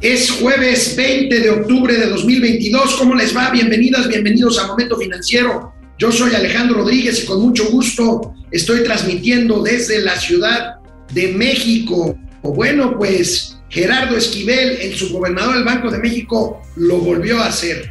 Es jueves 20 de octubre de 2022. ¿Cómo les va? Bienvenidas, bienvenidos a Momento Financiero. Yo soy Alejandro Rodríguez y con mucho gusto estoy transmitiendo desde la Ciudad de México. Bueno, pues Gerardo Esquivel, el subgobernador del Banco de México, lo volvió a hacer.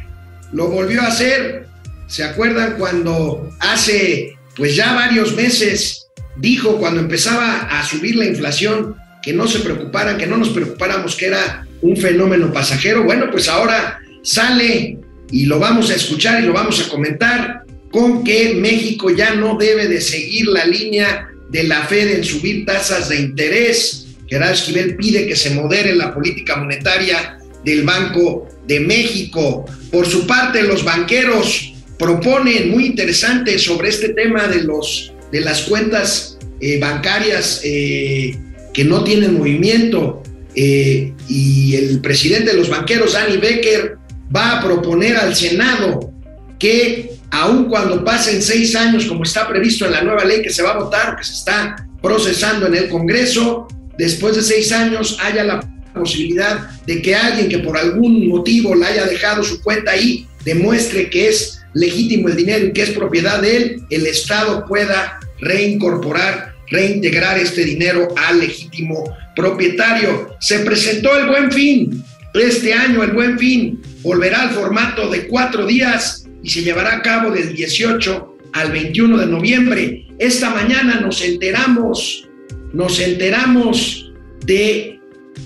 Lo volvió a hacer. ¿Se acuerdan cuando hace pues ya varios meses dijo cuando empezaba a subir la inflación que no se preocuparan, que no nos preocupáramos, que era un fenómeno pasajero. Bueno, pues ahora sale y lo vamos a escuchar y lo vamos a comentar con que México ya no debe de seguir la línea de la Fed en subir tasas de interés. Gerardo Esquivel pide que se modere la política monetaria del Banco de México. Por su parte, los banqueros proponen muy interesante sobre este tema de, los, de las cuentas eh, bancarias eh, que no tienen movimiento. Eh, y el presidente de los banqueros, Danny Becker, va a proponer al Senado que aun cuando pasen seis años, como está previsto en la nueva ley que se va a votar, que se está procesando en el Congreso, después de seis años haya la posibilidad de que alguien que por algún motivo le haya dejado su cuenta ahí demuestre que es legítimo el dinero y que es propiedad de él, el Estado pueda reincorporar, reintegrar este dinero al legítimo propietario. Se presentó el buen fin. Este año el buen fin volverá al formato de cuatro días y se llevará a cabo del 18 al 21 de noviembre. Esta mañana nos enteramos, nos enteramos de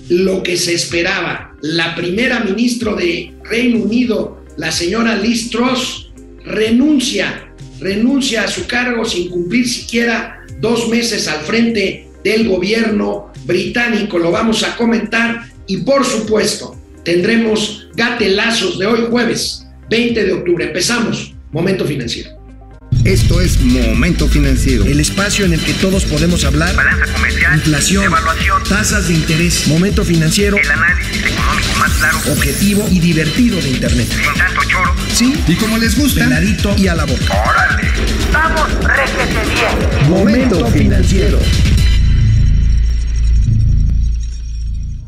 lo que se esperaba. La primera ministra de Reino Unido, la señora Liz Truss, renuncia, renuncia a su cargo sin cumplir siquiera dos meses al frente del gobierno británico. Lo vamos a comentar y por supuesto tendremos gatelazos de hoy jueves 20 de octubre. Empezamos. Momento financiero. Esto es Momento Financiero. El espacio en el que todos podemos hablar. Balanza comercial. Inflación. Evaluación. Tasas de interés. Momento financiero. El análisis económico más claro. Objetivo y divertido de Internet. Sin tanto choro. Sí. Y como les gusta, Peladito y a la boca. Órale. Vamos, réjete bien. Momento financiero.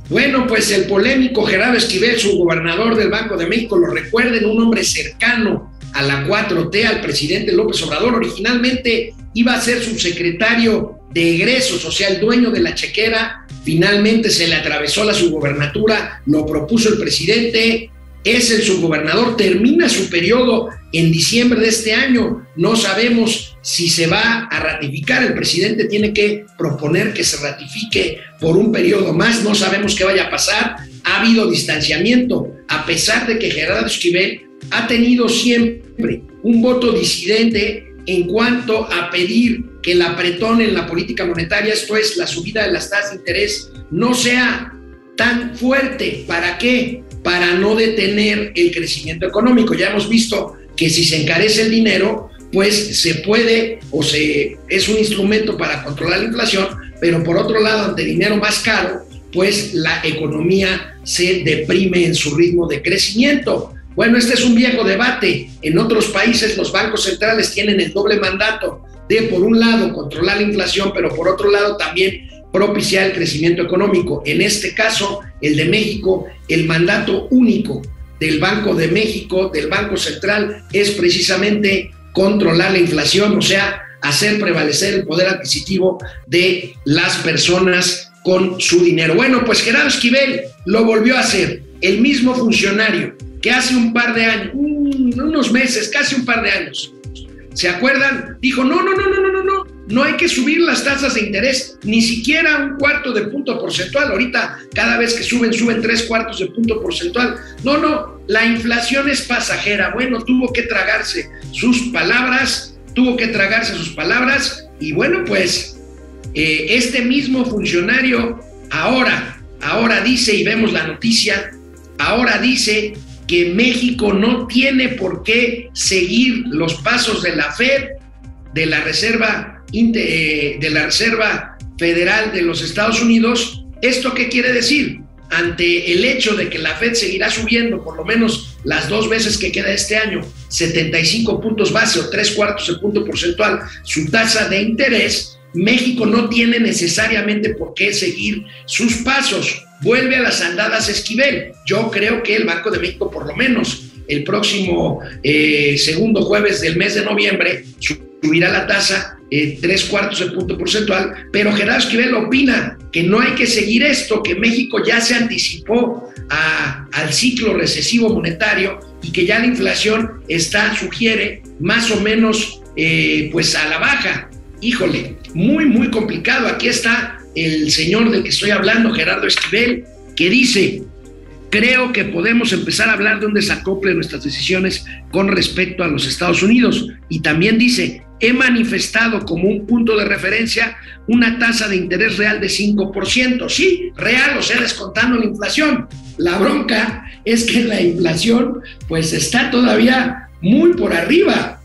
Bueno, pues el polémico Gerardo Esquivel, su gobernador del Banco de México, lo recuerden, un hombre cercano a la 4T, al presidente López Obrador. Originalmente iba a ser subsecretario de egresos, o sea, el dueño de la chequera. Finalmente se le atravesó la subgobernatura, lo propuso el presidente, es el subgobernador, termina su periodo en diciembre de este año. No sabemos si se va a ratificar. El presidente tiene que proponer que se ratifique por un periodo más. No sabemos qué vaya a pasar. Ha habido distanciamiento, a pesar de que Gerardo Esquivel ha tenido siempre un voto disidente en cuanto a pedir que el apretón en la política monetaria, esto es la subida de las tasas de interés, no sea tan fuerte. ¿Para qué? Para no detener el crecimiento económico. Ya hemos visto que si se encarece el dinero, pues se puede o se es un instrumento para controlar la inflación, pero por otro lado, ante dinero más caro, pues la economía se deprime en su ritmo de crecimiento. Bueno, este es un viejo debate. En otros países los bancos centrales tienen el doble mandato de, por un lado, controlar la inflación, pero por otro lado también propiciar el crecimiento económico. En este caso, el de México, el mandato único del Banco de México, del Banco Central, es precisamente controlar la inflación, o sea, hacer prevalecer el poder adquisitivo de las personas con su dinero. Bueno, pues Gerardo Esquivel lo volvió a hacer, el mismo funcionario que hace un par de años, unos meses, casi un par de años, ¿se acuerdan? Dijo, no, no, no, no, no, no, no, no hay que subir las tasas de interés, ni siquiera un cuarto de punto porcentual. Ahorita, cada vez que suben, suben tres cuartos de punto porcentual. No, no, la inflación es pasajera. Bueno, tuvo que tragarse sus palabras, tuvo que tragarse sus palabras y bueno, pues eh, este mismo funcionario ahora, ahora dice, y vemos la noticia, ahora dice que México no tiene por qué seguir los pasos de la Fed, de la Reserva de la Reserva Federal de los Estados Unidos, ¿esto qué quiere decir? Ante el hecho de que la Fed seguirá subiendo por lo menos las dos veces que queda este año, 75 puntos base o tres cuartos de punto porcentual, su tasa de interés, México no tiene necesariamente por qué seguir sus pasos. Vuelve a las andadas Esquivel. Yo creo que el Banco de México, por lo menos el próximo eh, segundo jueves del mes de noviembre, subirá la tasa eh, tres cuartos de punto porcentual, pero Gerardo Esquivel opina que no hay que seguir esto, que México ya se anticipó al ciclo recesivo monetario y que ya la inflación está, sugiere, más o menos eh, pues a la baja. Híjole, muy, muy complicado. Aquí está el señor del que estoy hablando, Gerardo Esquivel, que dice, creo que podemos empezar a hablar de un desacople de nuestras decisiones con respecto a los Estados Unidos. Y también dice, he manifestado como un punto de referencia una tasa de interés real de 5%. Sí, real, o sea, descontando la inflación. La bronca es que la inflación pues está todavía muy por arriba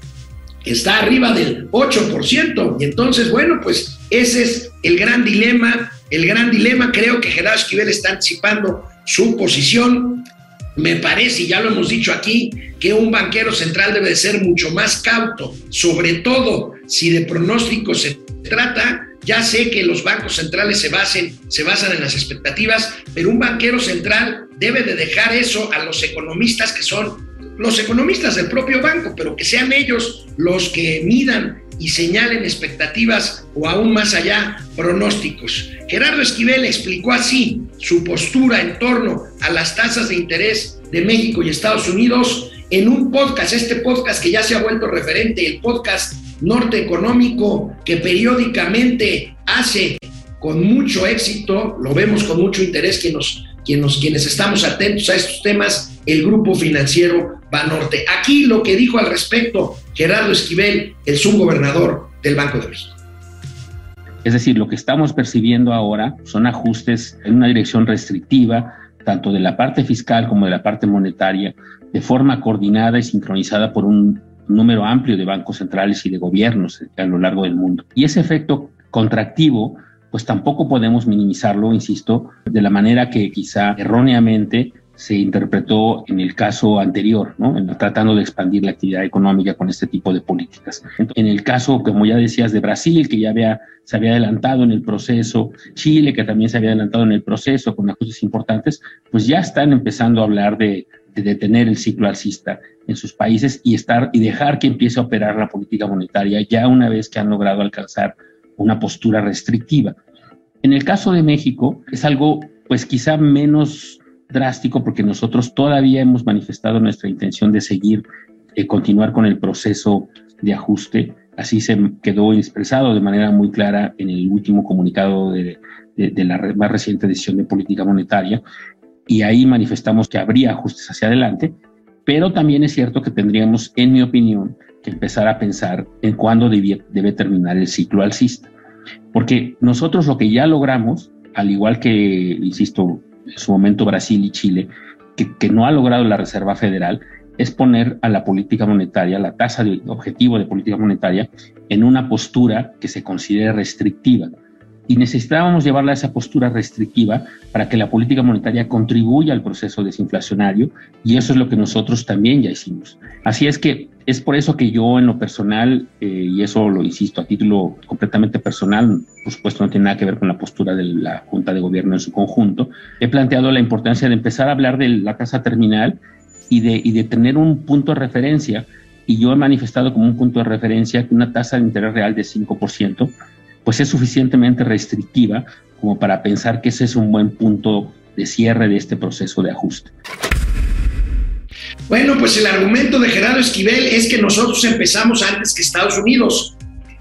está arriba del 8%. Y entonces, bueno, pues ese es el gran dilema. El gran dilema, creo que Gerardo Esquivel está anticipando su posición. Me parece, y ya lo hemos dicho aquí, que un banquero central debe de ser mucho más cauto, sobre todo si de pronóstico se trata. Ya sé que los bancos centrales se, basen, se basan en las expectativas, pero un banquero central debe de dejar eso a los economistas que son los economistas del propio banco, pero que sean ellos los que midan y señalen expectativas o aún más allá pronósticos. Gerardo Esquivel explicó así su postura en torno a las tasas de interés de México y Estados Unidos en un podcast, este podcast que ya se ha vuelto referente, el podcast Norte Económico, que periódicamente hace con mucho éxito, lo vemos con mucho interés quienes, nos, quienes, quienes estamos atentos a estos temas, el grupo financiero Banorte. Aquí lo que dijo al respecto Gerardo Esquivel, el subgobernador del Banco de México. Es decir, lo que estamos percibiendo ahora son ajustes en una dirección restrictiva, tanto de la parte fiscal como de la parte monetaria, de forma coordinada y sincronizada por un número amplio de bancos centrales y de gobiernos a lo largo del mundo. Y ese efecto contractivo, pues tampoco podemos minimizarlo, insisto, de la manera que quizá erróneamente se interpretó en el caso anterior, ¿no? tratando de expandir la actividad económica con este tipo de políticas. En el caso, como ya decías, de Brasil, que ya había, se había adelantado en el proceso, Chile, que también se había adelantado en el proceso con ajustes importantes, pues ya están empezando a hablar de, de detener el ciclo alcista en sus países y, estar, y dejar que empiece a operar la política monetaria ya una vez que han logrado alcanzar una postura restrictiva. En el caso de México es algo pues quizá menos drástico porque nosotros todavía hemos manifestado nuestra intención de seguir, eh, continuar con el proceso de ajuste. Así se quedó expresado de manera muy clara en el último comunicado de, de, la más reciente decisión de política monetaria. Y ahí manifestamos que habría ajustes hacia adelante, pero también es cierto que tendríamos, en mi opinión, que empezar a pensar en cuándo debe, terminar el ciclo alcista. Porque nosotros lo que ya logramos, al igual que, insisto, en su momento Brasil y Chile, que, no ha logrado la Reserva Federal, es poner a la política monetaria, la tasa de objetivo de política monetaria, en una postura que se considere restrictiva y necesitábamos llevarla a esa postura restrictiva para que la política monetaria contribuya al proceso desinflacionario y eso es lo que nosotros también ya hicimos. Así es que es por eso que yo en lo personal, eh, y eso lo insisto a título completamente personal, por supuesto no tiene nada que ver con la postura de la Junta de Gobierno en su conjunto, he planteado la importancia de empezar a hablar de la tasa terminal y de, y de tener un punto de referencia y yo he manifestado como un punto de referencia una tasa de interés real de 5% pues es suficientemente restrictiva como para pensar que ese es un buen punto de cierre de este proceso de ajuste. Bueno, pues el argumento de Gerardo Esquivel es que nosotros empezamos antes que Estados Unidos,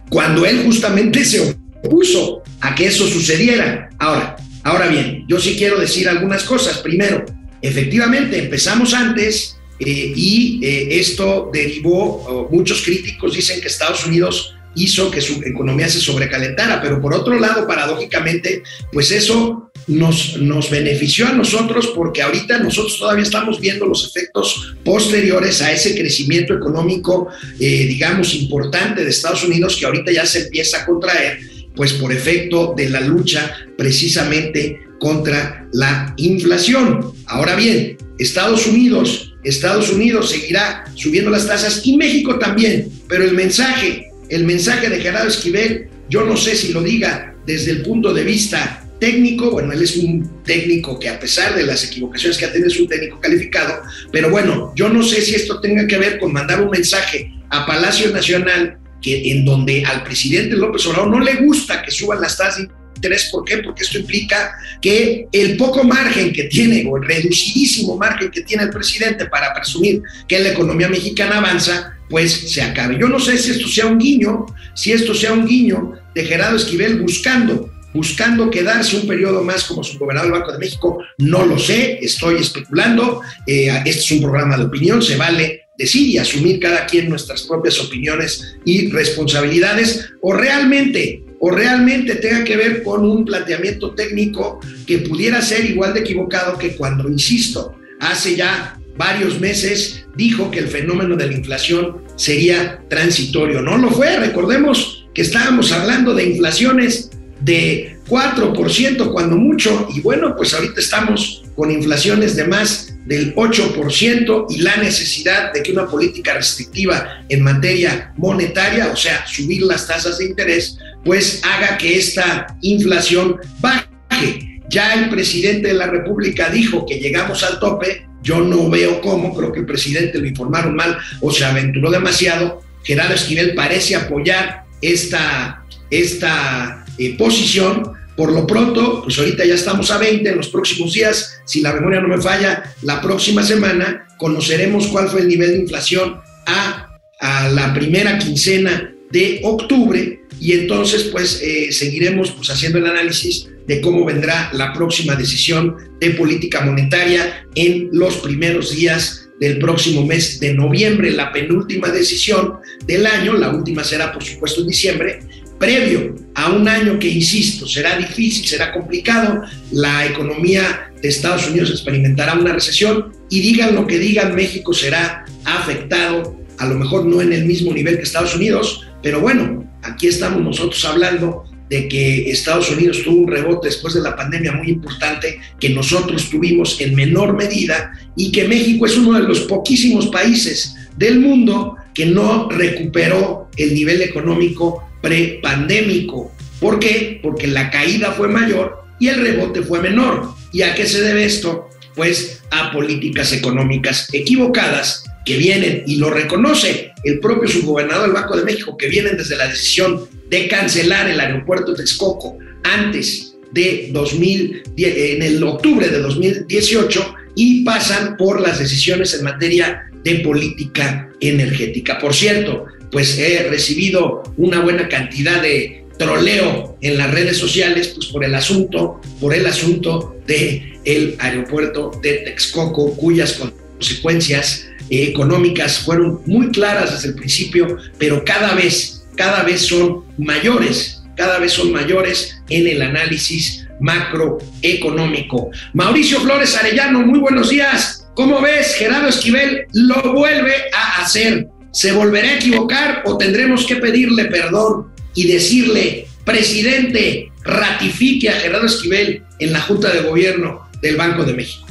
cuando él justamente se opuso a que eso sucediera. Ahora, ahora bien, yo sí quiero decir algunas cosas. Primero, efectivamente empezamos antes eh, y eh, esto derivó, muchos críticos dicen que Estados Unidos hizo que su economía se sobrecalentara, pero por otro lado, paradójicamente, pues eso nos, nos benefició a nosotros porque ahorita nosotros todavía estamos viendo los efectos posteriores a ese crecimiento económico, eh, digamos, importante de Estados Unidos que ahorita ya se empieza a contraer, pues por efecto de la lucha precisamente contra la inflación. Ahora bien, Estados Unidos, Estados Unidos seguirá subiendo las tasas y México también, pero el mensaje el mensaje de Gerardo Esquivel, yo no sé si lo diga desde el punto de vista técnico, bueno, él es un técnico que a pesar de las equivocaciones que ha tenido es un técnico calificado, pero bueno, yo no sé si esto tenga que ver con mandar un mensaje a Palacio Nacional en donde al presidente López Obrador no le gusta que suban las tasas de interés. ¿Por qué? Porque esto implica que el poco margen que tiene, o el reducidísimo margen que tiene el presidente para presumir que la economía mexicana avanza, pues se acabe. Yo no sé si esto sea un guiño, si esto sea un guiño de Gerardo Esquivel buscando buscando quedarse un periodo más como subgobernador del Banco de México, no lo sé, estoy especulando, eh, este es un programa de opinión, se vale decir y asumir cada quien nuestras propias opiniones y responsabilidades, o realmente, o realmente tenga que ver con un planteamiento técnico que pudiera ser igual de equivocado que cuando, insisto, hace ya varios meses dijo que el fenómeno de la inflación sería transitorio. No lo fue, recordemos que estábamos hablando de inflaciones de 4% cuando mucho, y bueno, pues ahorita estamos con inflaciones de más del 8% y la necesidad de que una política restrictiva en materia monetaria, o sea, subir las tasas de interés, pues haga que esta inflación baje. Ya el presidente de la República dijo que llegamos al tope, yo no veo cómo, creo que el presidente lo informaron mal o se aventuró demasiado. Gerardo Esquivel parece apoyar esta, esta eh, posición. Por lo pronto, pues ahorita ya estamos a 20, en los próximos días, si la memoria no me falla, la próxima semana conoceremos cuál fue el nivel de inflación a, a la primera quincena de octubre y entonces pues eh, seguiremos pues haciendo el análisis de cómo vendrá la próxima decisión de política monetaria en los primeros días del próximo mes de noviembre, la penúltima decisión del año, la última será por supuesto en diciembre, previo a un año que, insisto, será difícil, será complicado, la economía de Estados Unidos experimentará una recesión y digan lo que digan, México será afectado, a lo mejor no en el mismo nivel que Estados Unidos, pero bueno, aquí estamos nosotros hablando de que Estados Unidos tuvo un rebote después de la pandemia muy importante que nosotros tuvimos en menor medida y que México es uno de los poquísimos países del mundo que no recuperó el nivel económico prepandémico. ¿Por qué? Porque la caída fue mayor y el rebote fue menor. ¿Y a qué se debe esto? Pues a políticas económicas equivocadas que vienen, y lo reconoce el propio subgobernador del Banco de México, que vienen desde la decisión de cancelar el aeropuerto de Texcoco antes de 2000, en el octubre de 2018 y pasan por las decisiones en materia de política energética. Por cierto, pues he recibido una buena cantidad de troleo en las redes sociales, pues por el asunto, por el asunto de el aeropuerto de Texcoco, cuyas consecuencias económicas fueron muy claras desde el principio, pero cada vez, cada vez son mayores, cada vez son mayores en el análisis macroeconómico. Mauricio Flores Arellano, muy buenos días. ¿Cómo ves? Gerardo Esquivel lo vuelve a hacer. ¿Se volverá a equivocar o tendremos que pedirle perdón y decirle, presidente, ratifique a Gerardo Esquivel en la Junta de Gobierno del Banco de México?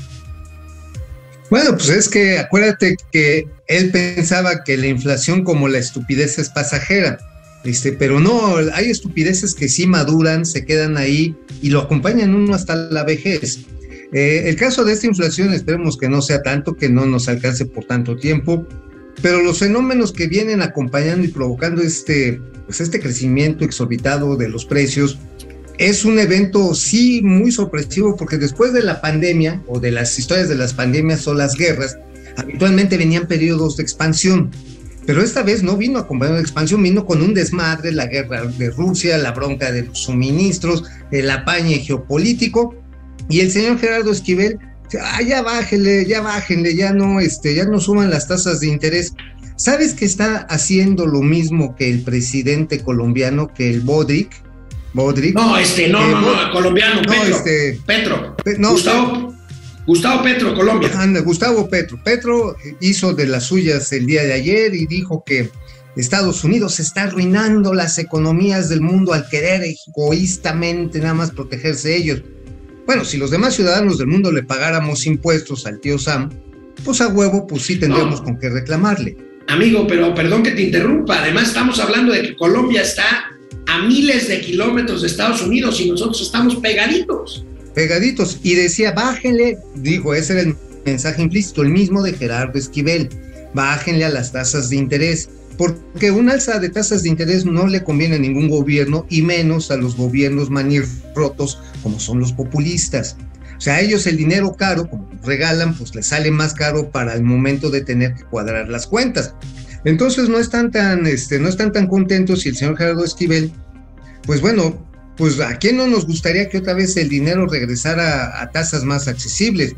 Bueno, pues es que acuérdate que él pensaba que la inflación como la estupidez es pasajera, este, pero no, hay estupideces que sí maduran, se quedan ahí y lo acompañan uno hasta la vejez. Eh, el caso de esta inflación, esperemos que no sea tanto, que no nos alcance por tanto tiempo, pero los fenómenos que vienen acompañando y provocando este, pues este crecimiento exorbitado de los precios es un evento sí muy sorpresivo porque después de la pandemia o de las historias de las pandemias o las guerras, habitualmente venían periodos de expansión. Pero esta vez no vino acompañado de expansión, vino con un desmadre, la guerra de Rusia, la bronca de los suministros, el apañe geopolítico. Y el señor Gerardo Esquivel ah, ya bájenle, ya bájenle, ya no, este, ya no suman las tasas de interés. ¿Sabes que está haciendo lo mismo que el presidente colombiano, que el Bodrick? No, este, no, no, no, colombiano, no, Petro. Este, Petro. no, Gustavo, Gustavo Petro, Colombia. Anda, Gustavo Petro. Petro hizo de las suyas el día de ayer y dijo que Estados Unidos está arruinando las economías del mundo al querer egoístamente nada más protegerse ellos. Bueno, si los demás ciudadanos del mundo le pagáramos impuestos al tío Sam, pues a huevo, pues sí tendríamos con qué reclamarle. Amigo, pero perdón que te interrumpa, además estamos hablando de que Colombia está a miles de kilómetros de Estados Unidos y nosotros estamos pegaditos. Pegaditos. Y decía, bájenle, dijo, ese era el mensaje implícito, el mismo de Gerardo Esquivel, bájenle a las tasas de interés, porque un alza de tasas de interés no le conviene a ningún gobierno y menos a los gobiernos manirrotos como son los populistas. O sea, a ellos el dinero caro, como regalan, pues les sale más caro para el momento de tener que cuadrar las cuentas. Entonces no están tan, este, no están tan contentos y el señor Gerardo Esquivel, pues bueno, pues a quién no nos gustaría que otra vez el dinero regresara a tasas más accesibles.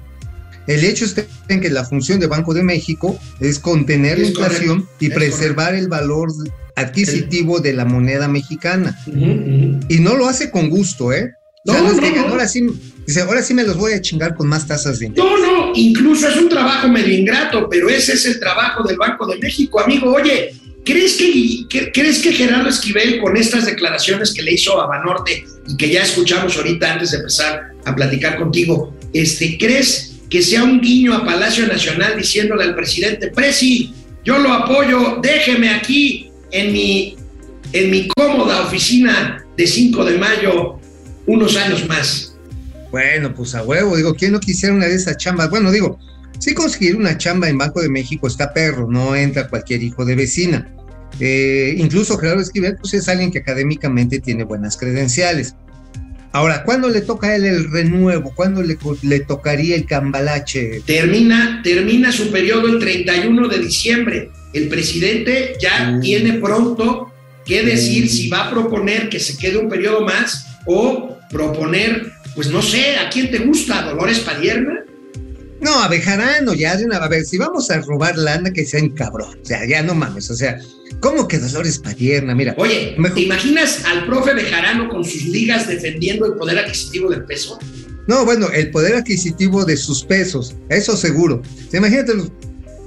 El hecho es que la función de Banco de México es contener Es la inflación correcto, y es preservar el valor adquisitivo de la moneda mexicana. Y no lo hace con gusto, ¿eh? O sea, No, no es que ahora sí, dice, ahora sí me los voy a chingar con más tasas de interés. No, no, incluso es un trabajo medio ingrato, pero ese es el trabajo del Banco de México, amigo. Oye, ¿crees que, ¿crees que Gerardo Esquivel, con estas declaraciones que le hizo a Banorte y que ya escuchamos ahorita antes de empezar a platicar contigo, este, ¿crees que sea un guiño a Palacio Nacional diciéndole al presidente, Presi, yo lo apoyo, déjeme aquí en mi, en mi cómoda oficina de 5 de mayo unos años más? Bueno, pues a huevo, digo, ¿quién no quisiera una de esas chambas? Bueno, digo, sí conseguir una chamba en Banco de México está perro, no entra cualquier hijo de vecina. Eh, incluso Gerardo Esquivel, pues es alguien que académicamente tiene buenas credenciales. Ahora, ¿cuándo le toca a él el renuevo? ¿Cuándo le, le tocaría el cambalache? Termina, termina su periodo el 31 de diciembre. El presidente ya Mm. tiene pronto que decir Mm. si va a proponer que se quede un periodo más o proponer, pues no sé, ¿a quién te gusta? ¿Dolores Padierna? No, a Bejarano, ya de una a ver, si vamos a robar lana, que sea en cabrón. O sea, ya no mames, o sea, ¿cómo que Dolores Padierna? Mira, Oye, Mejor- ¿te imaginas al profe Bejarano con sus ligas defendiendo el poder adquisitivo del peso? No, bueno, el poder adquisitivo de sus pesos, eso seguro. Imagínate los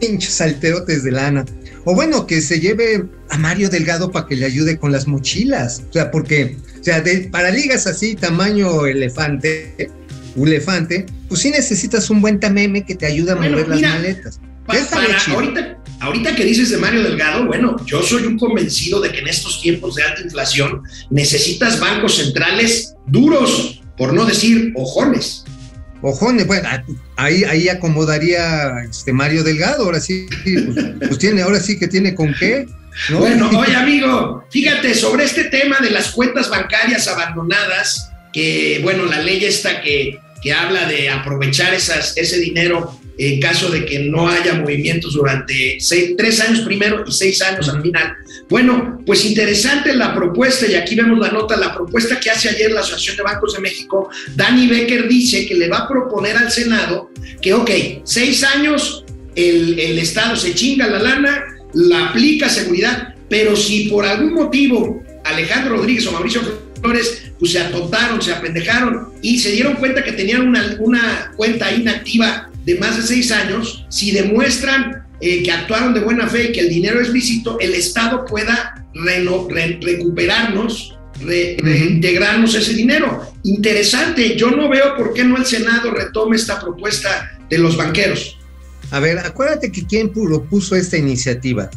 pinches salterotes de lana. O bueno, que se lleve a Mario Delgado para que le ayude con las mochilas. O sea, porque, o sea, de- para ligas así, tamaño elefante, elefante, pues sí necesitas un buen tameme que te ayude a Bueno, mover las maletas. Para ahorita, ahorita que dices de Mario Delgado, bueno, yo soy un convencido de que en estos tiempos de alta inflación necesitas bancos centrales duros, por no decir ojones. Ojones, bueno, ah, ahí, ahí acomodaría este Mario Delgado, ahora sí, pues, pues tiene, ahora sí que tiene con qué. ¿no? Bueno, oye amigo, fíjate sobre este tema de las cuentas bancarias abandonadas, que bueno, la ley esta que, que habla de aprovechar esas, ese dinero en caso de que no haya movimientos durante seis- tres años primero y seis años al final. Bueno, pues interesante la propuesta, y aquí vemos la nota, la propuesta que hace ayer la Asociación de Bancos de México. Danny Becker dice que le va a proponer al Senado que, ok, seis años, el, el Estado se chinga la lana, la aplica seguridad, pero si por algún motivo Alejandro Rodríguez o Mauricio Flores pues se atontaron, se apendejaron y se dieron cuenta que tenían una, una cuenta inactiva de más de seis años, si demuestran eh, que actuaron de buena fe y que el dinero es lícito, el Estado pueda reno- re- recuperarnos, re- reintegrarnos ese dinero. Interesante, yo no veo por qué no el Senado retome esta propuesta de los banqueros. A ver, acuérdate que quien propuso esta iniciativa,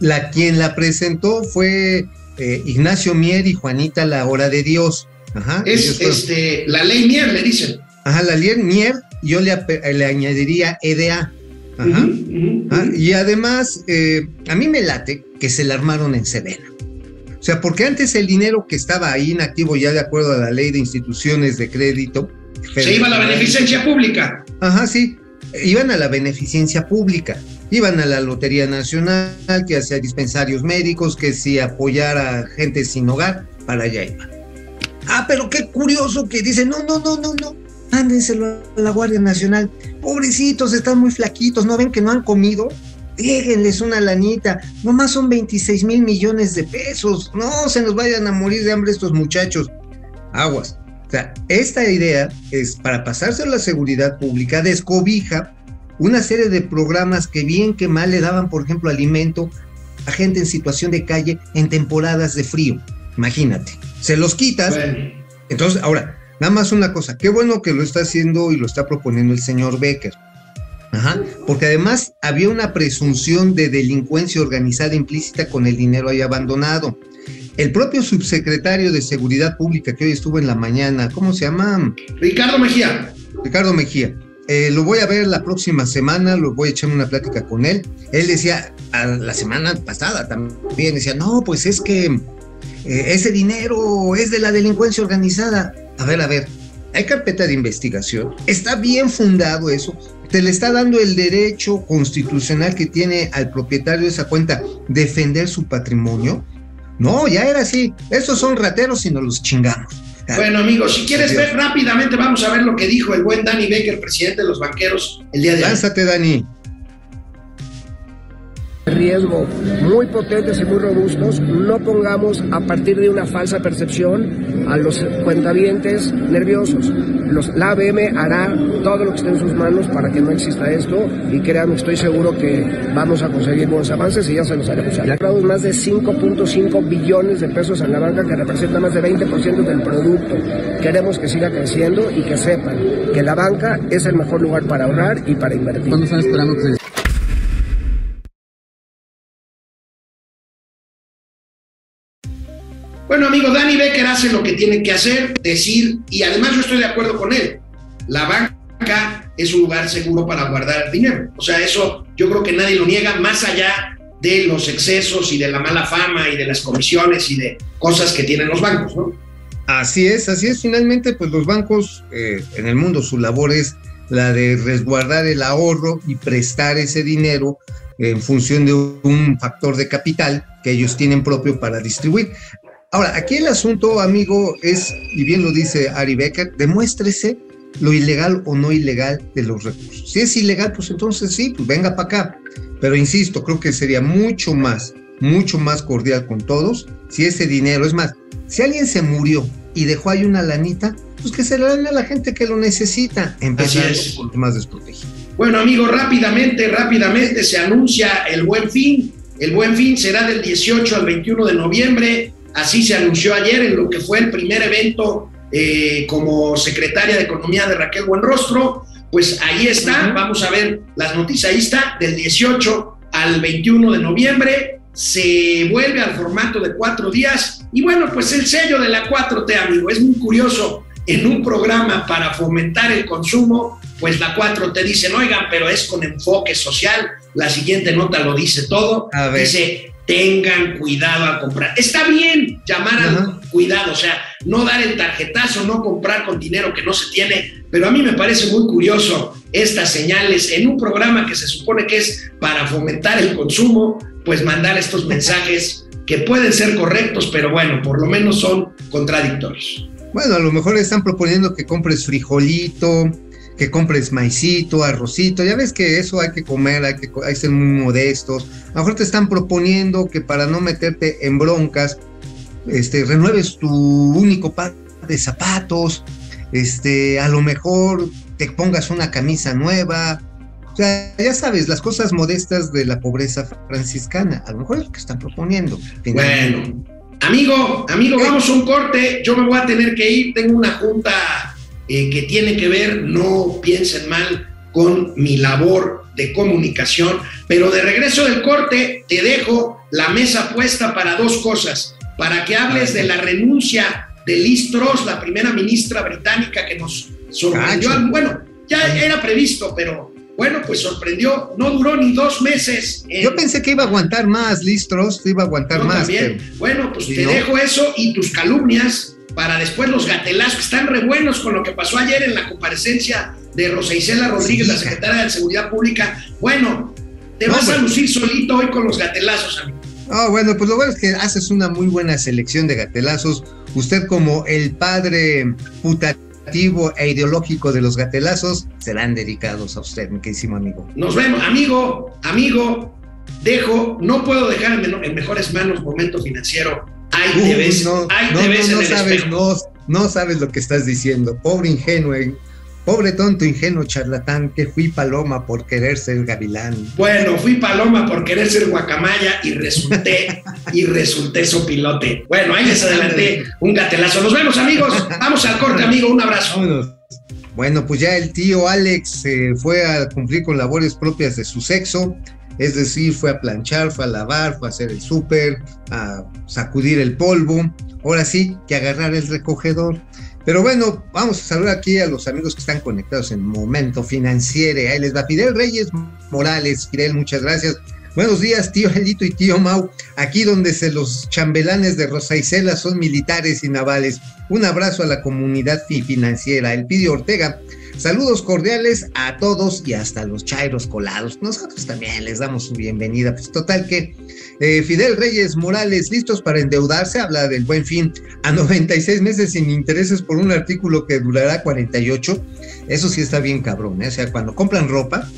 la quien la presentó fue eh, Ignacio Mier y Juanita La Hora de Dios. Ajá, Es este, la ley Mier, le dicen. ajá la Lier Mier, yo le, le añadiría EDA. Ajá. Ah. Y además, eh, a mí me late que se la armaron en Sedena. O sea, porque antes el dinero que estaba ahí inactivo, ya de acuerdo a la ley de instituciones de crédito. Se iba a la beneficencia pública. Ajá, sí. Iban a la beneficencia pública. Iban a la Lotería Nacional, que hacía dispensarios médicos, que si apoyara a gente sin hogar, para allá iba. Ah, pero qué curioso que dicen, no, no, no, no, no, mándenselo a la Guardia Nacional. Pobrecitos, están muy flaquitos, ¿no ven que no han comido? Déjenles una lanita, nomás son 26 mil millones de pesos, no se nos vayan a morir de hambre estos muchachos. Aguas. O sea, esta idea es para pasarse a la seguridad pública, descobija una serie de programas que bien que mal le daban, por ejemplo, alimento a gente en situación de calle en temporadas de frío. Imagínate, se los quitas. Bueno, Entonces, ahora, nada más una cosa, qué bueno que lo está haciendo y lo está proponiendo el señor Becker. Ajá, porque además había una presunción de delincuencia organizada implícita con el dinero ahí abandonado. el propio subsecretario de Seguridad Pública que hoy estuvo en la mañana, ¿cómo se llama? Ricardo Mejía. Ricardo Mejía. Eh, lo voy a ver la próxima semana, lo voy a echar una plática con él. Él decía, a la semana pasada también, decía, no, pues es que eh, ese dinero es de la delincuencia organizada. A ver, a ver, hay carpeta de investigación, está bien fundado eso, te le está dando el derecho constitucional que tiene al propietario de esa cuenta defender su patrimonio. No, ya era así, esos son rateros y nos los chingamos. Bueno, amigos, si quieres ver rápidamente, vamos a ver lo que dijo el buen Danny Becker, presidente de los banqueros, el día de hoy. Lánzate, Dani. Riesgo muy potentes y muy robustos, no pongamos a partir de una falsa percepción a los cuentavientes nerviosos. Los, la ABM hará todo lo que esté en sus manos para que no exista esto y créanme, estoy seguro que vamos a conseguir buenos avances y ya se los haremos saber. Compramos más de 5.5 billones de pesos en la banca que representa más de 20% del producto. Queremos que siga creciendo y que sepan que la banca es el mejor lugar para ahorrar y para invertir. ¿Cuándo están esperando que Bueno, amigo, Danny Becker hace lo que tiene que hacer, decir, y además yo estoy de acuerdo con él. La banca es un lugar seguro para guardar dinero. O sea, eso yo creo que nadie lo niega, más allá de los excesos y de la mala fama y de las comisiones y de cosas que tienen los bancos, ¿no? Así es, así es. Finalmente, pues los bancos eh, en el mundo, su labor es la de resguardar el ahorro y prestar ese dinero en función de un factor de capital que ellos tienen propio para distribuir. Ahora, aquí el asunto, amigo, es, y bien lo dice Ari Becker, demuéstrese lo ilegal o no ilegal de los recursos. Si es ilegal, pues entonces sí, pues venga para acá. Pero insisto, creo que sería mucho más, mucho más cordial con todos si ese dinero, es más, si alguien se murió y dejó ahí una lanita, pues que se la den a la gente que lo necesita, empezando por los más desprotegidos. Bueno, amigos, rápidamente, rápidamente se anuncia el buen fin. El buen fin será del 18 al 21 de noviembre. Así se anunció ayer en lo que fue el primer evento eh, como secretaria de Economía de Raquel Buenrostro. Pues ahí está, vamos a ver las noticias. Ahí está, del 18 al 21 de noviembre. Se vuelve al formato de cuatro días. Y bueno, pues el sello de la 4T, amigo, es muy curioso. En un programa para fomentar el consumo, pues la 4T dicen, oigan, pero es con enfoque social. La siguiente nota lo dice todo. A ver. Dice, tengan cuidado al comprar. Está bien llamar al Ajá. cuidado, o sea, no dar el tarjetazo, no comprar con dinero que no se tiene, pero a mí me parece muy curioso estas señales en un programa que se supone que es para fomentar el consumo, pues mandar estos mensajes que pueden ser correctos, pero bueno, por lo menos son contradictorios. Bueno, a lo mejor están proponiendo que compres frijolito, que compres maicito, arrocito. Ya ves que eso hay que comer, hay que, hay que ser muy modestos. A lo mejor te están proponiendo que para no meterte en broncas, este, renueves tu único par de zapatos. Este, a lo mejor te pongas una camisa nueva. O sea, ya sabes, las cosas modestas de la pobreza franciscana. A lo mejor es lo que están proponiendo. finalmente. Bueno, amigo, amigo, vamos a un corte. Yo me voy a tener que ir. Tengo una junta eh, que tiene que ver, no piensen mal, con mi labor de comunicación. Pero de regreso del corte, te dejo la mesa puesta para dos cosas. Para que hables de la renuncia de Liz Truss, la primera ministra británica que nos sorprendió. Cacho. Bueno, ya era previsto, pero bueno, pues sorprendió. No duró ni dos meses. en- Yo pensé que iba a aguantar más, Listros, iba a aguantar más. pero- Bueno, pues te ¿no? dejo eso y tus calumnias para después los gatelazos que están re buenos con lo que pasó ayer en la comparecencia de Rosa Isela Rodríguez, Sí, la secretaria de Seguridad Pública. Bueno, te No, vas a lucir solito hoy con los gatelazos, amigo. Ah, bueno, pues lo bueno es que haces una muy buena selección de gatelazos. Usted como el padre putativo e ideológico de los gatelazos, serán dedicados a usted, mi queridísimo amigo. Nos vemos, amigo, amigo. Dejo, no puedo dejar en, en mejores manos momento financiero. Ahí te ves, no, ahí no, te no, ves no en el sabes, espejo. no, no sabes lo que estás diciendo. Pobre ingenuo, eh. pobre tonto, ingenuo charlatán, que fui paloma por querer ser gavilán. Bueno, fui paloma por querer ser guacamaya y resulté, y resulté sopilote. Bueno, ahí les adelanté un gatelazo. Nos vemos, amigos. Vamos al corte, amigo. Un abrazo. Vámonos. Bueno, pues ya el tío Alex eh, fue a cumplir con labores propias de su sexo. Es decir, fue a planchar, fue a lavar, fue a hacer el súper, a sacudir el polvo. Ahora sí, que agarrar el recogedor. Pero bueno, vamos a saludar aquí a los amigos que están conectados en Momento Financiero. Ahí les va Fidel Reyes Morales. Fidel, muchas gracias. Buenos días, tío Elito y tío Mau. Aquí donde se los chambelanes de Rosa Isela son militares y navales. Un abrazo a la comunidad financiera. El Pidio Ortega. Saludos cordiales a todos y hasta los chairos colados. Nosotros también les damos su bienvenida. Pues total que eh, Fidel Reyes Morales, listos para endeudarse, habla del buen fin a 96 meses sin intereses por un artículo que durará 48. Eso sí está bien cabrón, ¿eh? O sea, cuando compran ropa,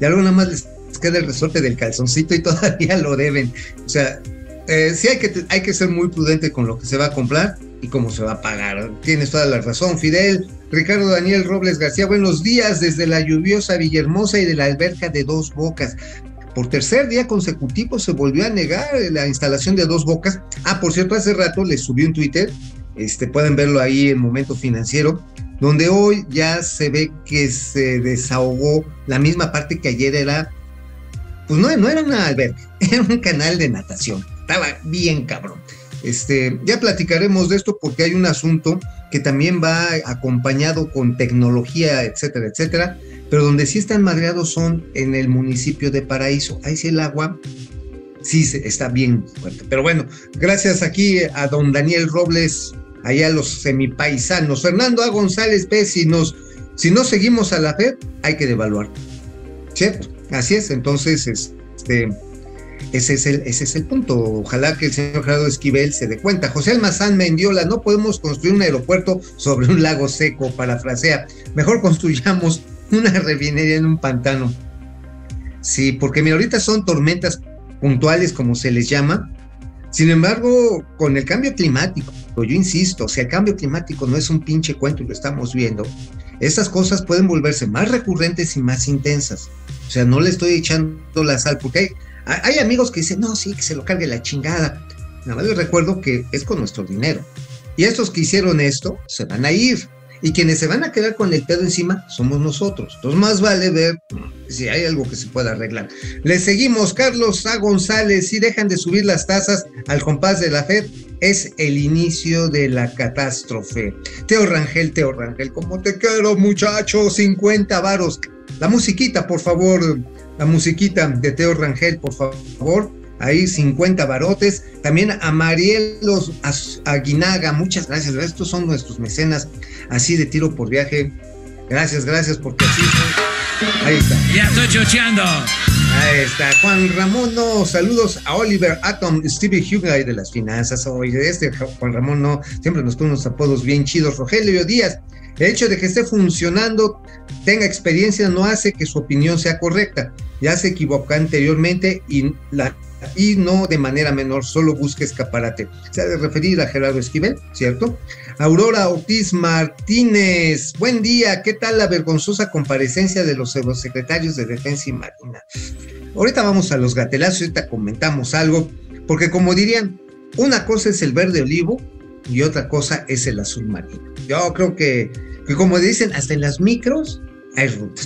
y algo nada más les queda el resorte del calzoncito y todavía lo deben. O sea, eh, sí hay que, hay que ser muy prudente con lo que se va a comprar y cómo se va a pagar. Tienes toda la razón, Fidel. Ricardo Daniel Robles García, buenos días desde la lluviosa Villahermosa y de la alberca de Dos Bocas. Por tercer día consecutivo se volvió a negar la instalación de Dos Bocas. Ah, por cierto, hace rato les subí un Twitter, este, pueden verlo ahí en Momento Financiero, donde hoy ya se ve que se desahogó la misma parte que ayer era, pues no, no era una alberca, era un canal de natación. Estaba bien cabrón. Este, ya platicaremos de esto porque hay un asunto que también va acompañado con tecnología, etcétera, etcétera, pero donde sí están madreados son en el municipio de Paraíso. Ahí sí el agua sí está bien fuerte. Pero bueno, gracias aquí a don Daniel Robles, allá los semipaisanos. Fernando A. González P. Si, nos, si no seguimos a la FED, hay que devaluar. ¿Cierto? Así es, entonces, este ese es, el, ese es el punto. Ojalá que el señor Gerardo Esquivel se dé cuenta. José Almazán Mendiola, no podemos construir un aeropuerto sobre un lago seco, parafrasea. Mejor construyamos una refinería en un pantano. Sí, porque mira, ahorita son tormentas puntuales, como se les llama. Sin embargo, con el cambio climático, yo insisto, si el cambio climático no es un pinche cuento y lo estamos viendo, estas cosas pueden volverse más recurrentes y más intensas. O sea, no le estoy echando la sal, porque hay, hay amigos que dicen, no, sí, que se lo cargue la chingada. Nada más les recuerdo que es con nuestro dinero. Y estos que hicieron esto se van a ir. Y quienes se van a quedar con el pedo encima somos nosotros. Entonces más vale ver si hay algo que se pueda arreglar. Le seguimos, Carlos A. González. Si dejan de subir las tasas al compás de la Fed, es el inicio de la catástrofe. Teo Rangel, Teo Rangel, como te quiero, muchacho, 50 varos. La musiquita, por favor, la musiquita de Teo Rangel, por favor. Ahí 50 barotes. También a Marielos Aguinaga, muchas gracias. Estos son nuestros mecenas, así de tiro por viaje. Gracias, gracias, porque así. Ahí está. Ya estoy chocheando. Ahí está. Juan Ramón, no. Saludos a Oliver Atom, Stevie Hughley de las finanzas. Oye, este Juan Ramón, no. Siempre nos pone unos apodos bien chidos. Rogelio Díaz, el hecho de que esté funcionando, tenga experiencia, no hace que su opinión sea correcta. Ya se equivocó anteriormente y, la, y no de manera menor, solo busque escaparate. Se ha de referir a Gerardo Esquivel, ¿cierto? Aurora Ortiz Martínez, buen día, ¿qué tal la vergonzosa comparecencia de los secretarios de Defensa y Marina? Ahorita vamos a los gatelazos, ahorita comentamos algo, porque como dirían, una cosa es el verde olivo y otra cosa es el azul marino. Yo creo que, que como dicen, hasta en las micros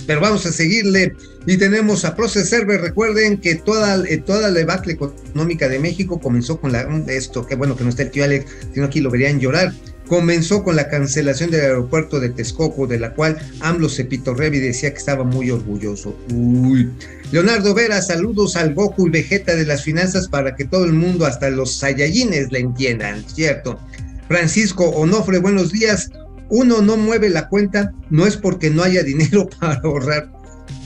Pero vamos a seguirle y tenemos a Process Server. Recuerden que toda, eh, toda la debacle económica de México comenzó con la, esto, que bueno que no está el tío Alex, sino aquí lo verían llorar. Comenzó con la cancelación del aeropuerto de Texcoco, de la cual AMLO y decía que estaba muy orgulloso. Uy. Leonardo Vera, saludos al Goku y Vegeta de las finanzas para que todo el mundo, hasta los Saiyajines, le entiendan, ¿cierto? Francisco Onofre, buenos días. Uno no mueve la cuenta, no es porque no haya dinero para ahorrar.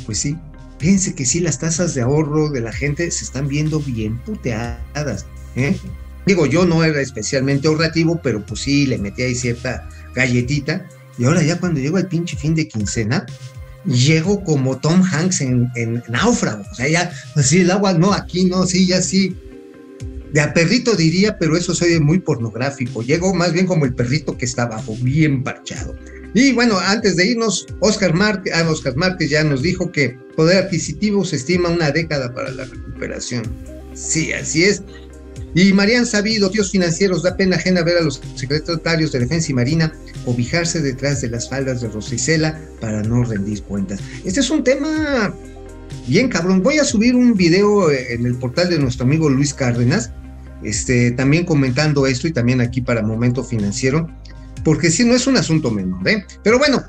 Pues sí, piense que sí, las tasas de ahorro de la gente se están viendo bien puteadas. ¿eh? Digo, yo no era especialmente ahorrativo, pero pues sí, le metí ahí cierta galletita. Y ahora ya cuando llego al pinche fin de quincena, llego como Tom Hanks en, en náufrago. O sea, ya, así el agua, no, aquí no, sí, ya sí de a perrito diría, pero eso se oye muy pornográfico. Llegó más bien como el perrito que está abajo, bien parchado. Y bueno, antes de irnos, Oscar Márquez, ah, Oscar Márquez ya nos dijo que poder adquisitivo se estima una década para la recuperación. Sí, así es. Y Marian Sabido, Dios financieros, da pena ajena ver a los secretarios de Defensa y Marina cobijarse detrás de las faldas de Rosicela para no rendir cuentas. Este es un tema bien cabrón. Voy a subir un video en el portal de nuestro amigo Luis Cárdenas, este, también comentando esto y también aquí para Momento Financiero, porque sí, no es un asunto menor, ¿eh? Pero bueno,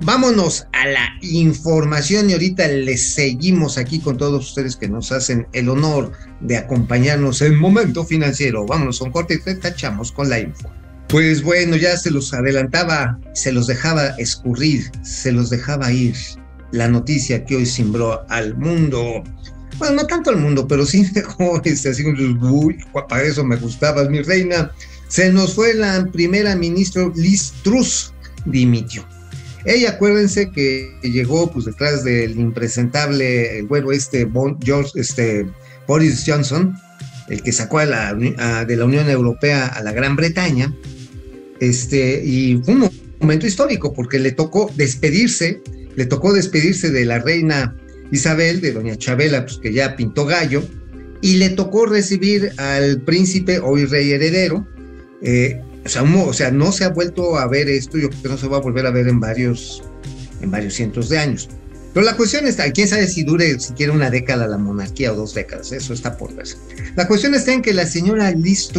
vámonos a la información y ahorita les seguimos aquí con todos ustedes que nos hacen el honor de acompañarnos en Momento Financiero. Vámonos a un corte y te tachamos con la info. Pues bueno, ya se los adelantaba, se los dejaba escurrir, se los dejaba ir. La noticia que hoy cimbró al mundo. Bueno, no tanto al mundo, pero sí dejó este, así, uy, para eso me gustabas, mi reina. Se nos fue la primera ministra Liz Truss, dimitió. Ella, acuérdense que llegó pues detrás del impresentable, el huevo este, George, este, Boris Johnson, el que sacó a la, de la Unión Europea a la Gran Bretaña, este, y fue un momento histórico porque le tocó despedirse, le tocó despedirse de la reina Isabel, de doña Chabela, pues que ya pintó gallo, y le tocó recibir al príncipe, hoy rey heredero, eh, o, sea, no se ha vuelto a ver esto, yo creo que no se va a volver a ver en varios, en varios cientos de años. Pero la cuestión está, quién sabe si dure siquiera una década la monarquía o dos décadas, eso está por verse. La cuestión está en que la señora Liz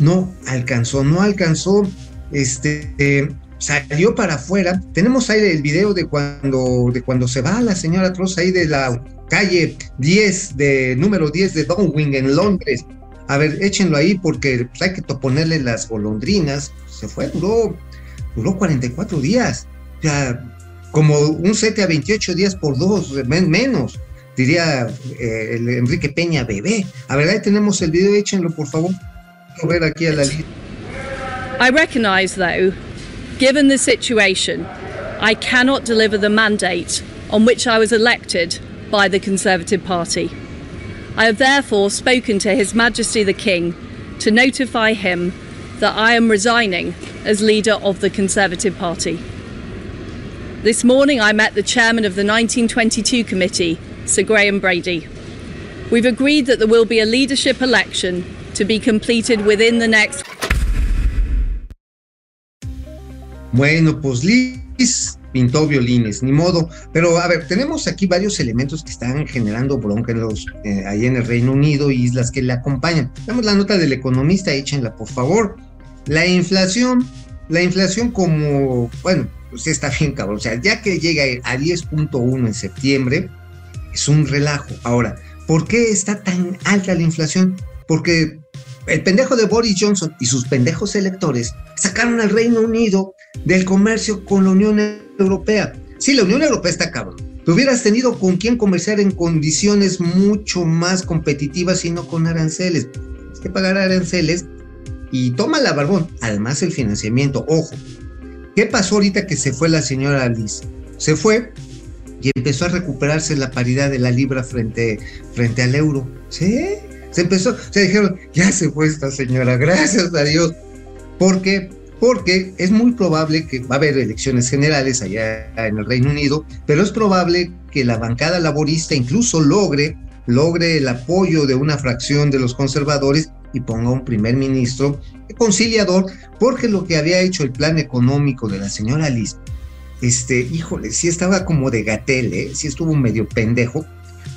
no alcanzó, no alcanzó, este, eh, salió para afuera. Tenemos ahí el video de cuando, de cuando se va la señora Truss ahí de la calle 10, de número 10 de Downing en Londres. A ver, échenlo ahí porque pues, hay que ponerle las golondrinas. Se fue, duró, duró 44 días. O sea, como un 7 a 28 días por dos, menos, diría eh, el Enrique Peña bebé. A ver, ahí tenemos el video, échenlo por favor. ver aquí a la I recognise, though, given the situation, I cannot deliver the mandate on which I was elected by the Conservative Party. I have therefore spoken to His Majesty the King to notify him that I am resigning as leader of the Conservative Party. This morning I met the chairman of the 1922 committee, Sir Graham Brady. We've agreed that there will be a leadership election to be completed within the next. Bueno, pues Liz pintó violines, ni modo. Pero a ver, tenemos aquí varios elementos que están generando bronca en los, eh, ahí en el Reino Unido y islas que le acompañan. Damos la nota del economista, échenla por favor. La inflación, la inflación como, bueno, pues está bien cabrón. O sea, ya que llega a 10.1 en septiembre, es un relajo. Ahora, ¿por qué está tan alta la inflación? Porque el pendejo de Boris Johnson y sus pendejos electores sacaron al Reino Unido del comercio con la Unión Europea. Sí, la Unión Europea está cabrón. Tú hubieras tenido con quién comerciar en condiciones mucho más competitivas y no con aranceles. Es que pagar aranceles y toma la barbón. Además, el financiamiento. Ojo, ¿qué pasó ahorita que se fue la señora Alice? Se fue y empezó a recuperarse la paridad de la libra frente, frente al euro. ¿Sí? Se empezó, se dijeron, ya se fue esta señora, gracias a Dios. Porque porque es muy probable que va a haber elecciones generales allá en el Reino Unido, pero es probable que la bancada laborista incluso logre, logre el apoyo de una fracción de los conservadores y ponga un primer ministro conciliador, porque lo que había hecho el plan económico de la señora Liz, este, híjole, sí estaba como de gatel, ¿eh? sí estuvo medio pendejo,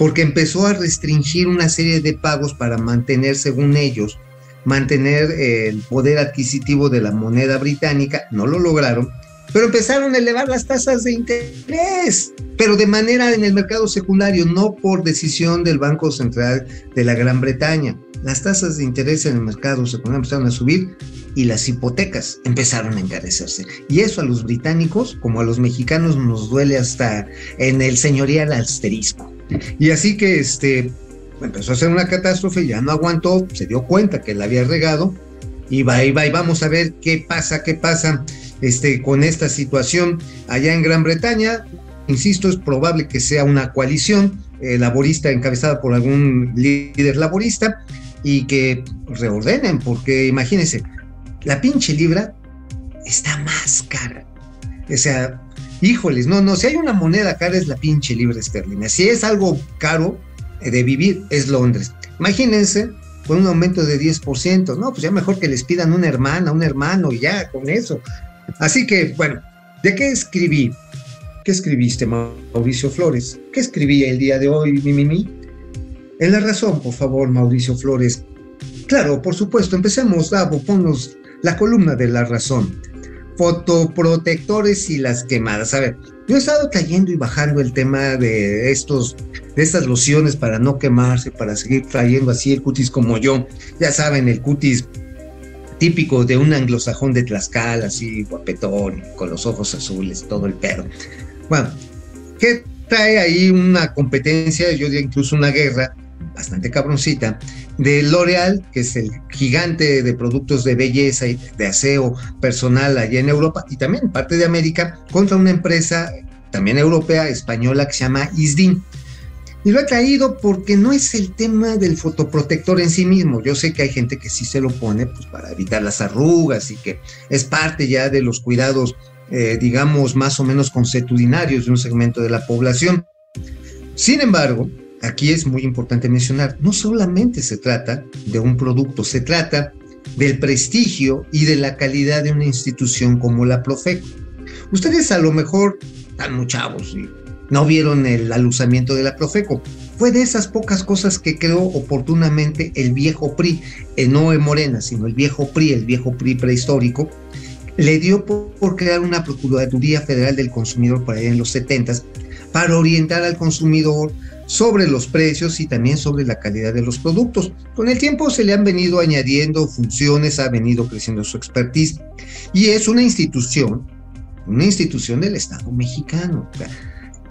porque empezó a restringir una serie de pagos para mantener, según ellos, mantener el poder adquisitivo de la moneda británica, no lo lograron, pero empezaron a elevar las tasas de interés, pero de manera en el mercado secundario, no por decisión del Banco Central de la Gran Bretaña. Las tasas de interés en el mercado secundario empezaron a subir y las hipotecas empezaron a encarecerse. Y eso a los británicos, como a los mexicanos, nos duele hasta en el señorial asterisco. Y así que este, empezó a ser una catástrofe, ya no aguantó, se dio cuenta que la había regado y va y va y vamos a ver qué pasa, qué pasa este, con esta situación allá en Gran Bretaña. Insisto, es probable que sea una coalición eh, laborista encabezada por algún líder laborista y que reordenen, porque imagínense, la pinche libra está más cara. O sea, híjoles, no, no, si hay una moneda cara es la pinche libra esterlina. Si es algo caro, de vivir es Londres. Imagínense con un aumento de 10%, no, pues ya mejor que les pidan una hermana, un hermano ya con eso. Así que, bueno, ¿de qué escribí? ¿Qué escribiste, Mauricio Flores? ¿Qué escribí el día de hoy, Mimimi? En la razón, por favor, Mauricio Flores. Claro, por supuesto, empecemos, Davo, ponnos la columna de la razón. Fotoprotectores y las quemadas. A ver, yo he estado cayendo y bajando el tema de estos, de estas lociones para no quemarse, para seguir trayendo así el cutis como yo. Ya saben, el cutis típico de un anglosajón de Tlaxcala, así guapetón, con los ojos azules, todo el perro. Bueno, ¿qué trae ahí una competencia, yo diría incluso una guerra bastante cabroncita, de L'Oreal, que es el gigante de productos de belleza y de aseo personal allá en Europa y también parte de América, contra una empresa también europea, española, que se llama Isdin. Y lo he traído porque no es el tema del fotoprotector en sí mismo. Yo sé que hay gente que sí se lo pone pues, para evitar las arrugas y que es parte ya de los cuidados, eh, digamos, más o menos consuetudinarios de un segmento de la población. Sin embargo, aquí es muy importante mencionar, no solamente se trata de un producto, se trata del prestigio y de la calidad de una institución como la Profeco. Ustedes a lo mejor están muy chavos y no vieron el alusamiento de la Profeco. Fue de esas pocas cosas que creó oportunamente el viejo PRI, eh, no en Morena, sino el viejo PRI, el viejo PRI prehistórico, le dio por, crear una Procuraduría Federal del Consumidor por ahí en los 70 para orientar al consumidor sobre los precios y también sobre la calidad de los productos. Con el tiempo se le han venido añadiendo funciones, ha venido creciendo su expertise y es una institución, una institución del Estado mexicano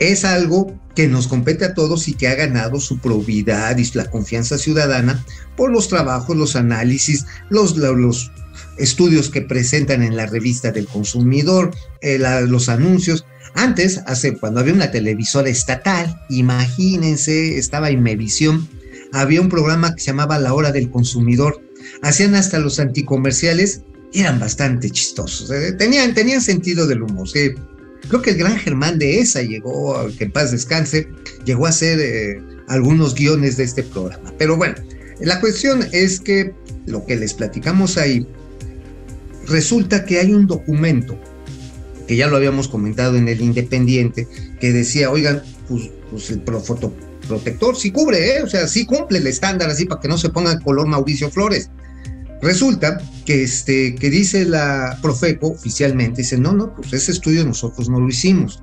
es algo que nos compete a todos y que ha ganado su probidad y la confianza ciudadana por los trabajos, los análisis, los, los estudios que presentan en la revista del consumidor, eh, los anuncios. Antes, hace cuando había una televisora estatal, imagínense, estaba Inmevisión, había un programa que se llamaba La Hora del Consumidor. Hacían hasta los anticomerciales, eran bastante chistosos, eh, tenían, tenían sentido del humor. Creo que el gran Germán de esa llegó, que en paz descanse, llegó a hacer eh, algunos guiones de este programa. Pero bueno, la cuestión es que lo que les platicamos ahí, resulta que hay un documento, que ya lo habíamos comentado en el Independiente, que decía, oigan, pues, pues el fotoprotector sí cubre, ¿eh? o sea, sí cumple el estándar así para que no se ponga color Mauricio Flores. Resulta que, este, que dice la Profeco oficialmente, dice, no, no, pues ese estudio nosotros no lo hicimos.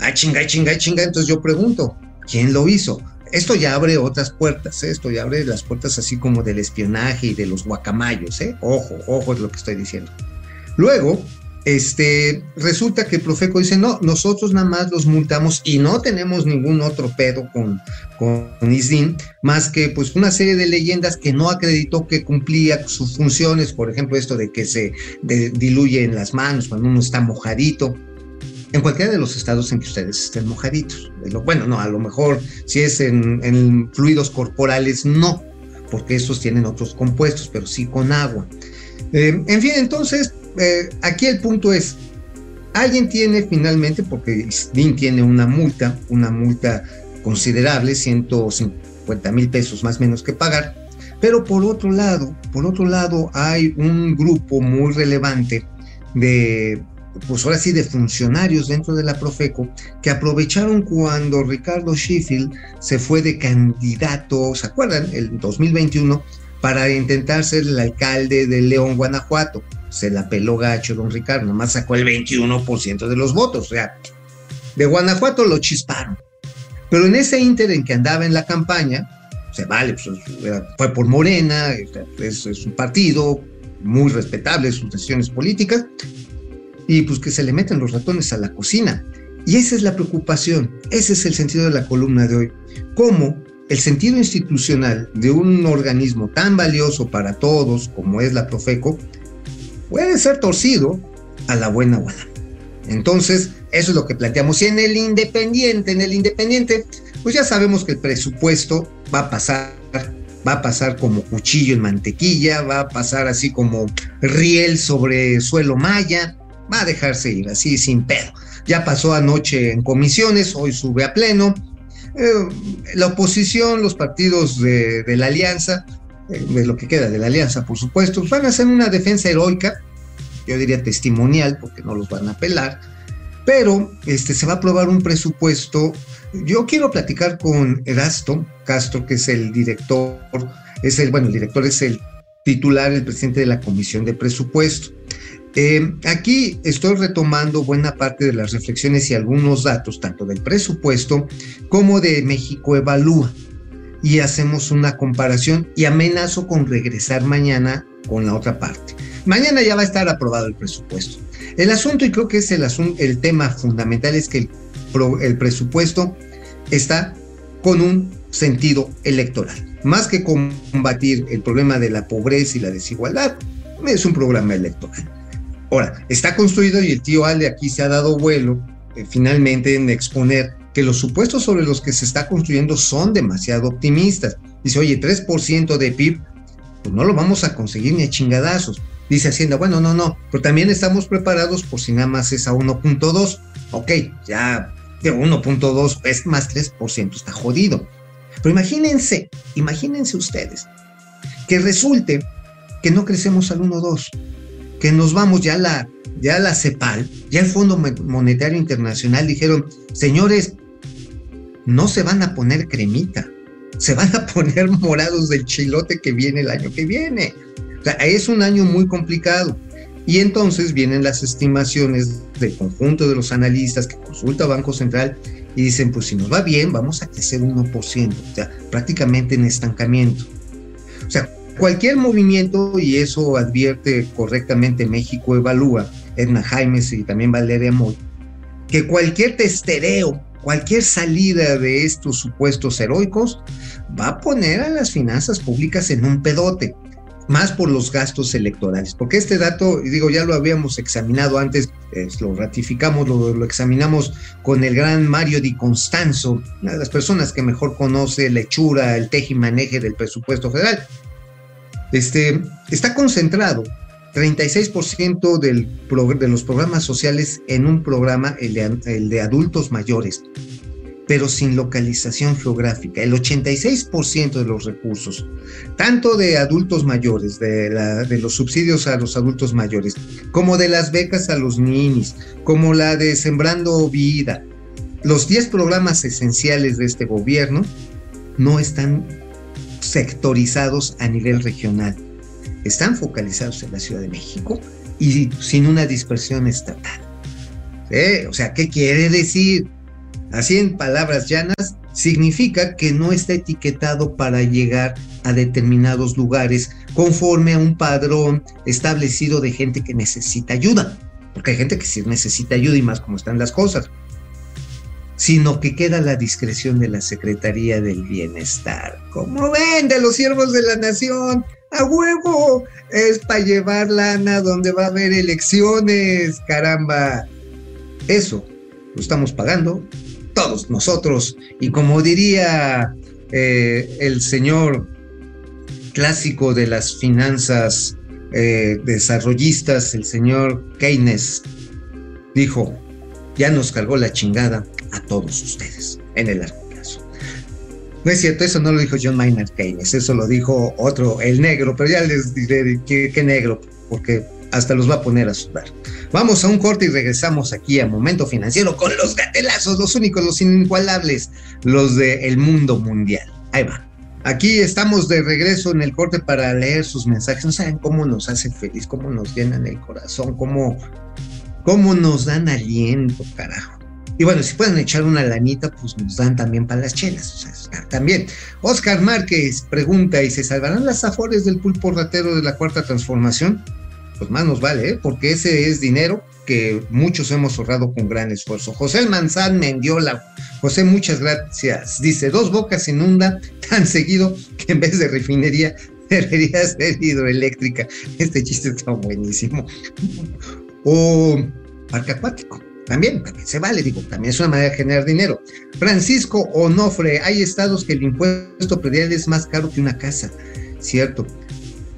Ah, chinga, chinga, chinga. Entonces yo pregunto, ¿quién lo hizo? Esto ya abre otras puertas, ¿eh? esto ya abre las puertas así como del espionaje y de los guacamayos, ¿eh? Ojo, ojo es lo que estoy diciendo. Luego, este, resulta que Profeco dice, no, nosotros nada más los multamos y no tenemos ningún otro pedo con, con ISDIN, más que pues una serie de leyendas que no acreditó que cumplía sus funciones, por ejemplo esto de que se diluye en las manos cuando uno está mojadito, en cualquiera de los estados en que ustedes estén mojaditos. Bueno, no, a lo mejor si es en, en fluidos corporales, no, porque estos tienen otros compuestos, pero sí con agua. Eh, en fin, entonces, eh, aquí el punto es, alguien tiene finalmente, porque DIN tiene una multa, una multa considerable, 150 mil pesos más o menos que pagar, pero por otro lado, por otro lado hay un grupo muy relevante de, pues ahora sí, de funcionarios dentro de la Profeco que aprovecharon cuando Ricardo Sheffield se fue de candidato, ¿se acuerdan? El 2021 para intentar ser el alcalde de León, Guanajuato. Se la peló gacho don Ricardo, nomás sacó el 21% de los votos. O sea, de Guanajuato lo chisparon. Pero en ese inter en que andaba en la campaña, se vale, pues, fue por Morena, es, es un partido muy respetable, sus decisiones políticas, y pues que se le meten los ratones a la cocina. Y esa es la preocupación, ese es el sentido de la columna de hoy. ¿Cómo el sentido institucional de un organismo tan valioso para todos como es la Profeco puede ser torcido a la buena buena. Entonces, eso es lo que planteamos. Y en el Independiente, en el Independiente, pues ya sabemos que el presupuesto va a pasar, va a pasar como cuchillo en mantequilla, va a pasar así como riel sobre suelo maya, va a dejarse ir así sin pedo. Ya pasó anoche en comisiones, hoy sube a pleno, eh, la oposición, los partidos de, la alianza, de lo que queda de la alianza, por supuesto, van a hacer una defensa heroica, yo diría testimonial, porque no los van a apelar, Pero este, se va a aprobar un presupuesto. Yo quiero platicar con Erasto Castro, que es el director, es el, bueno, el director es el titular, el presidente de la Comisión de Presupuesto. Eh, aquí estoy retomando buena parte de las reflexiones y algunos datos, tanto del presupuesto como de México Evalúa. Y hacemos una comparación y amenazo con regresar mañana con la otra parte. Mañana ya va a estar aprobado el presupuesto. El asunto, y creo que es el, asunto, el tema fundamental, es que el, el presupuesto está con un sentido electoral. Más que combatir el problema de la pobreza y la desigualdad, es un programa electoral. Ahora, está construido y el tío Alde aquí se ha dado vuelo eh, finalmente en exponer que los supuestos sobre los que se está construyendo son demasiado optimistas. Dice, oye, 3% de PIB, pues no lo vamos a conseguir ni a chingadazos. Dice Hacienda, bueno, no, no, pero también estamos preparados por si nada más es a 1.2. Ok, ya de 1.2 es más 3%, está jodido. Pero imagínense, imagínense ustedes que resulte que no crecemos al 1.2 que nos vamos ya a la, ya la CEPAL, ya el Fondo Monetario Internacional dijeron, señores, no se van a poner cremita, se van a poner morados del chilote que viene el año que viene. O sea, es un año muy complicado. Y entonces vienen las estimaciones del conjunto de los analistas que consulta Banco Central y dicen, pues si nos va bien, vamos a crecer 1%, o sea, prácticamente en estancamiento. O sea, Cualquier movimiento, y eso advierte correctamente México Evalúa, Edna Jaimes y también Valeria Moy, que cualquier testereo, cualquier salida de estos supuestos heroicos va a poner a las finanzas públicas en un pedote, más por los gastos electorales. Porque este dato, digo, ya lo habíamos examinado antes, lo ratificamos, lo, examinamos con el gran Mario Di Constanzo, una de las personas que mejor conoce la hechura, el tejimaneje del presupuesto federal. Este, está concentrado 36% del de los programas sociales en un programa, el de, adultos mayores, pero sin localización geográfica. El 86% de los recursos, tanto de adultos mayores, de, de, los subsidios a los adultos mayores, como de las becas a los niños, como la de Sembrando Vida, los 10 programas esenciales de este gobierno no están sectorizados a nivel regional. Están focalizados en la Ciudad de México y sin una dispersión estatal. O sea, ¿qué quiere decir? Así en palabras llanas, significa que no está etiquetado para llegar a determinados lugares conforme a un padrón establecido de gente que necesita ayuda. Porque hay gente que sí necesita ayuda y más como están las cosas sino que queda la discreción de la Secretaría del Bienestar. Como ven, de los siervos de la nación, a huevo, es para llevar lana donde va a haber elecciones, caramba. Eso lo estamos pagando todos nosotros. Y como diría eh, el señor clásico de las finanzas eh, desarrollistas, el señor Keynes, dijo, ya nos cargó la chingada a todos ustedes en el plazo. No es cierto, eso no lo dijo John Maynard Keynes, eso lo dijo otro, el negro, pero ya les diré qué, negro, porque hasta los va a poner a sudar. Vamos a un corte y regresamos aquí a Momento Financiero con los gatelazos, los únicos, los inigualables, los del el mundo mundial. Ahí va. Aquí estamos de regreso en el corte para leer sus mensajes. No saben cómo nos hacen feliz, cómo nos llenan el corazón, cómo, cómo nos dan aliento, carajo. Y bueno, si pueden echar una lanita, pues nos dan también para las chelas. O sea, también. Oscar Márquez pregunta: ¿y se salvarán las afores del pulpo ratero de la cuarta transformación? Pues más nos vale, ¿eh? porque ese es dinero que muchos hemos ahorrado con gran esfuerzo. José Manzán Mendiola. José, muchas gracias. Dice: Dos bocas inunda tan seguido que en vez de refinería debería ser hidroeléctrica. Este chiste está buenísimo. O parque acuático también, también se vale, digo, también es una manera de generar dinero. Francisco Onofre, hay estados que el impuesto predial es más caro que una casa, ¿cierto?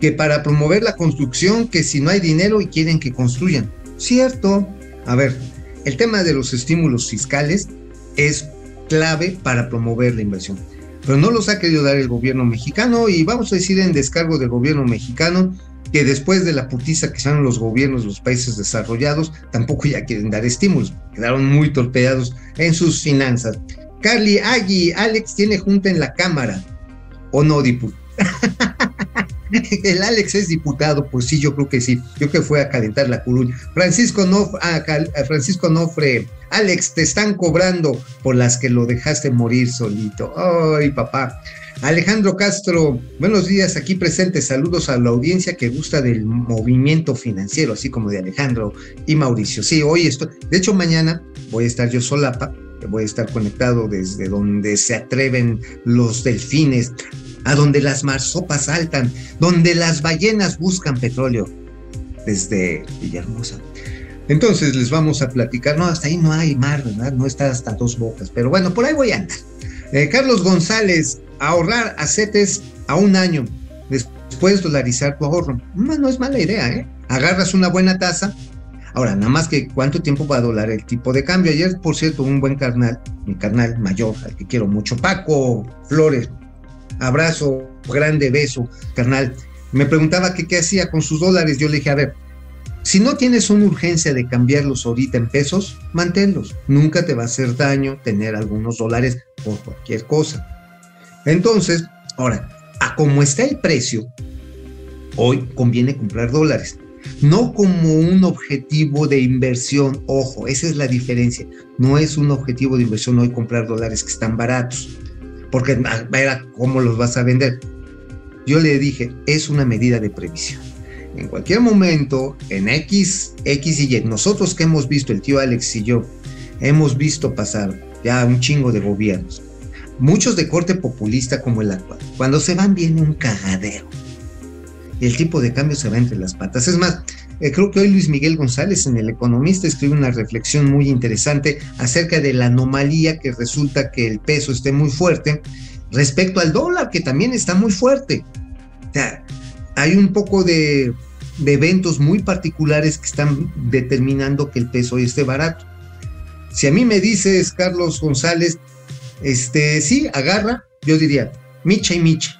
Que para promover la construcción, que si no hay dinero y quieren que construyan, ¿cierto? A ver, el tema de los estímulos fiscales es clave para promover la inversión, pero no los ha querido dar el gobierno mexicano y vamos a decir en descargo del gobierno mexicano, que después de la putiza que sean los gobiernos de los países desarrollados, tampoco ya quieren dar estímulos, quedaron muy torpedados en sus finanzas. Carly Agui, Alex tiene junta en la Cámara, ¿o no, diputado? El Alex es diputado, pues sí, yo creo que sí. Yo que fue a calentar la curuña. Francisco, no, ah, Francisco Nofre, Alex, te están cobrando por las que lo dejaste morir solito. Ay, papá. Alejandro Castro, buenos días, aquí presente. Saludos a la audiencia que gusta del movimiento financiero, así como de Alejandro y Mauricio. Sí, hoy estoy. De hecho, mañana voy a estar yo solapa voy a estar conectado desde donde se atreven los delfines a donde las marsopas saltan, donde las ballenas buscan petróleo, desde Villahermosa. Entonces les vamos a platicar, no, hasta ahí no hay mar, ¿verdad? No está hasta dos bocas, pero bueno, por ahí voy a andar. Eh, Carlos González, ahorrar a CETES a un año, después dolarizar tu ahorro. No, es mala idea, ¿eh? Agarras una buena tasa. Ahora, nada más que cuánto tiempo va a dolar el tipo de cambio. Ayer, por cierto, un buen carnal, mi carnal mayor, al que quiero mucho, Paco Flores, abrazo, grande beso, carnal. Me preguntaba que qué hacía con sus dólares. Yo le dije, a ver, si no tienes una urgencia de cambiarlos ahorita en pesos, manténlos. Nunca te va a hacer daño tener algunos dólares por cualquier cosa. Entonces, ahora, a cómo está el precio, hoy conviene comprar dólares. No como un objetivo de inversión, ojo, esa es la diferencia. No es un objetivo de inversión hoy comprar dólares que están baratos porque ver cómo los vas a vender. Yo le dije, es una medida de previsión. En cualquier momento, en X, X y Y, nosotros que hemos visto, el tío Alex y yo, hemos visto pasar ya un chingo de gobiernos, muchos de corte populista como el actual. Cuando se van viene un cagadero. Y el tipo de cambio se va entre las patas. Es más, eh, creo que hoy Luis Miguel González en El Economista escribe una reflexión muy interesante acerca de la anomalía que resulta que el peso esté muy fuerte respecto al dólar, que también está muy fuerte. O sea, hay un poco de, eventos muy particulares que están determinando que el peso hoy esté barato. Si a mí me dices, Carlos González, este, sí, agarra, yo diría, micha y micha.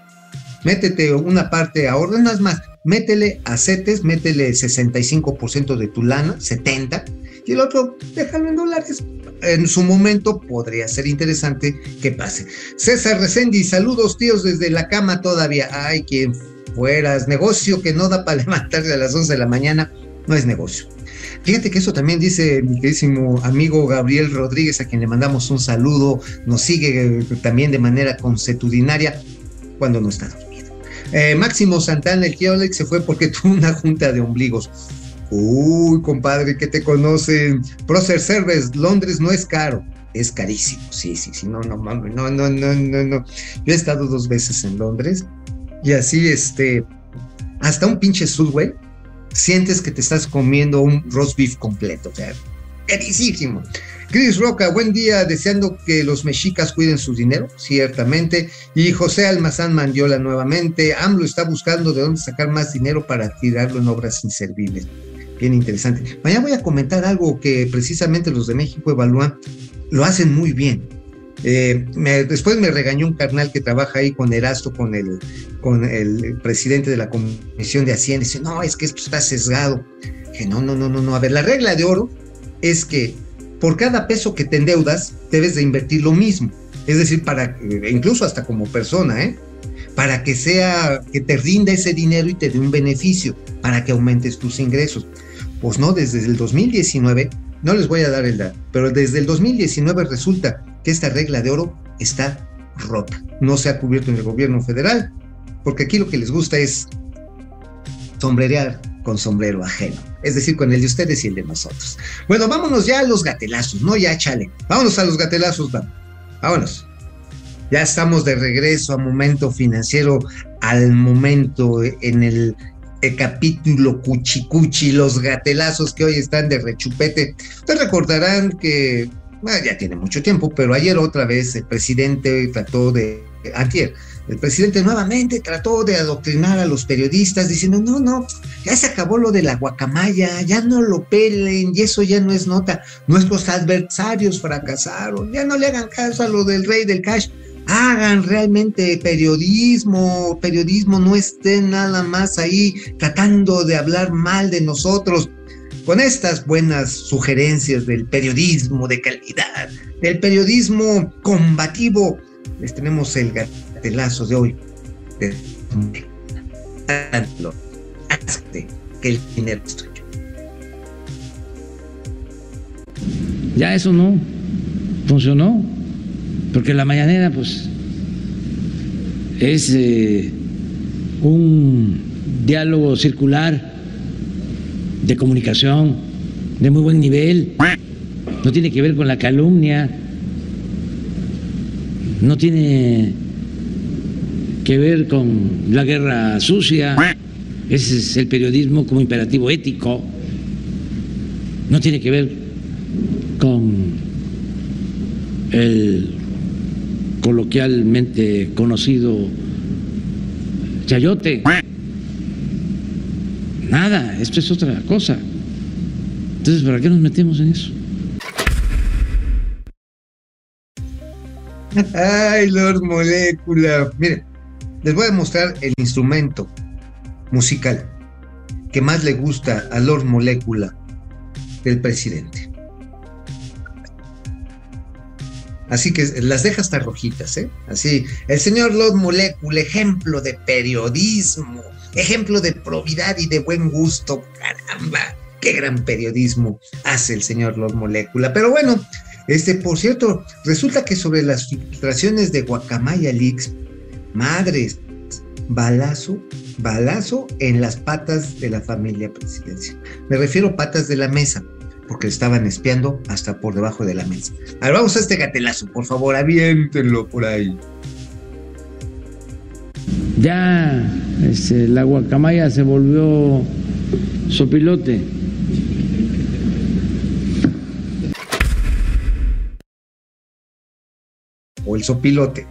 Métete una parte ahorra, nada más, métele a CETES, métele 65% de tu lana, 70%, y el otro déjalo en dólares. En su momento podría ser interesante que pase. César Resendi, saludos tíos desde la cama todavía. Ay, quien fueras. Negocio que no da para levantarse a las 11 de la mañana, no es negocio. Fíjate que eso también dice mi queridísimo amigo Gabriel Rodríguez, a quien le mandamos un saludo, nos sigue también de manera consuetudinaria cuando no está eh, Máximo Santana, el tío Alex se fue porque tuvo una junta de ombligos. Uy, compadre, que te conocen. Procer Service, Londres no es caro, es carísimo. Sí, sí, sí, no, no, no, no, no, no, no. Yo he estado dos veces en Londres y así, este, hasta un pinche Subway, sientes que te estás comiendo un roast beef completo, o sea, carísimo. Chris Roca, buen día, deseando que los mexicas cuiden su dinero, ciertamente. Y José Almazán Mandiola nuevamente, AMLO está buscando de dónde sacar más dinero para tirarlo en obras inservibles. Bien interesante. Mañana voy a comentar algo que precisamente los de México evalúan, lo hacen muy bien. Eh, después me regañó un carnal que trabaja ahí con Erasto, con el, con el presidente de la Comisión de Hacienda. Dice, no, es que esto está sesgado. Que no, no, no, no, no. A ver, la regla de oro es que por cada peso que te endeudas, debes de invertir lo mismo. Es decir, para, incluso hasta como persona, ¿eh? para que sea, que te rinda ese dinero y te dé un beneficio, para que aumentes tus ingresos. Pues no, desde el 2019, no les voy a dar el dato, pero desde el 2019 resulta que esta regla de oro está rota. No se ha cubierto en el gobierno federal, porque aquí lo que les gusta es sombrerear con sombrero ajeno, es decir, con el de ustedes y el de nosotros. Bueno, vámonos ya a los gatelazos, no ya chale, vámonos a los gatelazos, vamos, vámonos. Ya estamos de regreso a momento financiero, al momento en el, capítulo Cuchicuchi, los gatelazos que hoy están de rechupete. Ustedes recordarán que ya tiene mucho tiempo, pero ayer otra vez el presidente trató de, antier, el presidente nuevamente trató de adoctrinar a los periodistas diciendo, no, no, ya se acabó lo de la guacamaya, ya no lo pelen, y eso ya no es nota. Nuestros adversarios fracasaron, ya no le hagan caso a lo del rey del cash. hagan realmente periodismo, periodismo, no estén nada más ahí tratando de hablar mal de nosotros. Con estas buenas sugerencias del periodismo de calidad, del periodismo combativo, les tenemos el gatelazo de hoy. Que el dinero es tuyo. Ya eso no funcionó porque la mañanera pues es eh, un diálogo circular de comunicación de muy buen nivel, no tiene que ver con la calumnia, no tiene que ver con la guerra sucia, ese es el periodismo como imperativo ético, no tiene que ver con el coloquialmente conocido chayote. Esto es otra cosa. Entonces, ¿para qué nos metemos en eso? Ay, Lord Molécula. Miren, les voy a mostrar el instrumento musical que más le gusta a Lord Molécula del presidente. Así que las deja hasta rojitas, ¿eh? Así, el señor Lord Molecule, ejemplo de periodismo, ejemplo de probidad y de buen gusto. Caramba, qué gran periodismo hace el señor Lord Molecula. Pero bueno, este, por cierto, resulta que sobre las filtraciones de Guacamaya Leaks, madres, balazo, balazo en las patas de la familia presidencial. Me refiero patas de la mesa porque estaban espiando hasta por debajo de la mesa. A ver, vamos a este gatelazo, por favor, aviéntenlo por ahí. Ya este, la guacamaya se volvió sopilote. O el sopilote.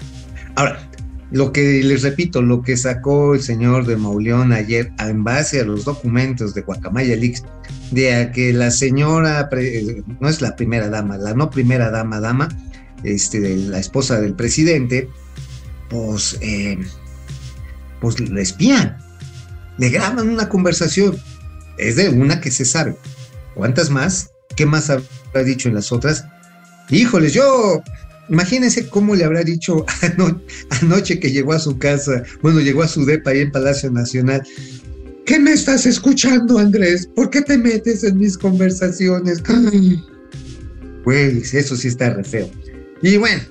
Ahora, lo que les repito, lo que sacó el señor de Mauleón ayer en base a los documentos de Guacamaya Leaks, de que la señora, no es la primera dama, la no primera dama, dama, este, la esposa del presidente, pues, eh, pues le espían, le graban una conversación, es de una que se sabe. ¿Cuántas más? ¿Qué más habrá dicho en las otras? Híjoles, yo Imagínense cómo le habrá dicho anoche que llegó a su casa, bueno, llegó a su depa ahí en Palacio Nacional. ¿Qué me estás escuchando, Andrés? ¿Por qué te metes en mis conversaciones? Güey, eso sí está re feo. Y bueno,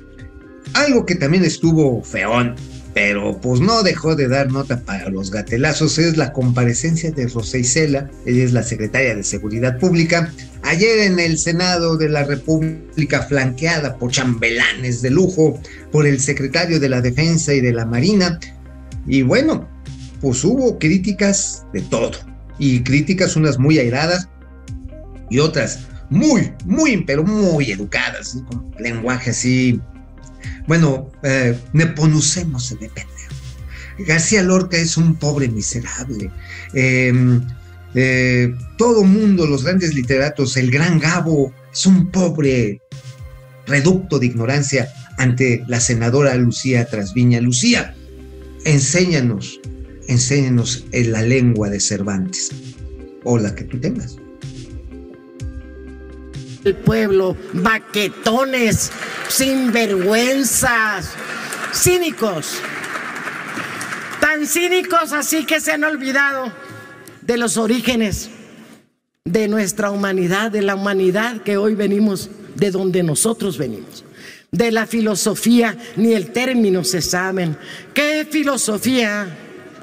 algo que también estuvo feón pero pues no dejó de dar nota para los gatelazos, es la comparecencia de Rosa Isela, ella es la secretaria de Seguridad Pública, ayer en el Senado de la República, flanqueada por chambelanes de lujo, por el secretario de la Defensa y de la Marina, y bueno, pues hubo críticas de todo, y críticas unas muy airadas y otras muy, muy, pero muy educadas, con lenguaje así bueno, eh, Neponucemos de pendejo. García Lorca es un pobre miserable. Em, eh, todo mundo, los grandes literatos, el gran Gabo es un pobre reducto de ignorancia ante la senadora Lucía Trasviña. Lucía, enséñanos, enséñanos en la lengua de Cervantes o la que tú tengas pueblo, baquetones, sinvergüenzas, cínicos, tan cínicos así que se han olvidado de los orígenes de nuestra humanidad, de la humanidad que hoy venimos, de donde nosotros venimos. De la filosofía, ni el término se saben. ¿Qué filosofía?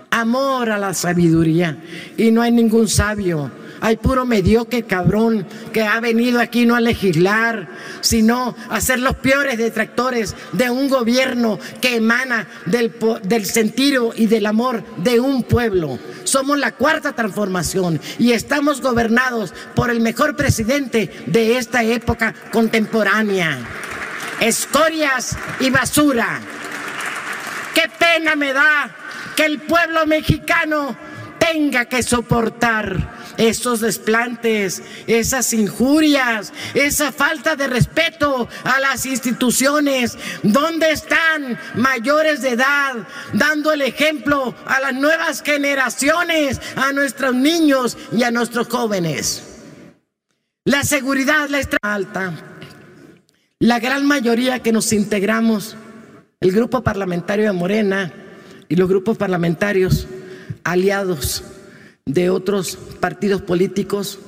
Amor a la sabiduría. Y no hay ningún sabio hay puro mediocre cabrón que ha venido aquí no a legislar, sino a ser los peores detractores de un gobierno que emana del, del sentido y del amor de un pueblo. Somos la cuarta transformación y estamos gobernados por el mejor presidente de esta época contemporánea. Escorias y basura. Qué pena me da que el pueblo mexicano tenga que soportar esos desplantes, esas injurias, esa falta de respeto a las instituciones. ¿Dónde están mayores de edad dando el ejemplo a las nuevas generaciones, a nuestros niños y a nuestros jóvenes? La seguridad la está alta. La gran mayoría que nos integramos, el grupo parlamentario de Morena y los grupos parlamentarios aliados de otros partidos políticos,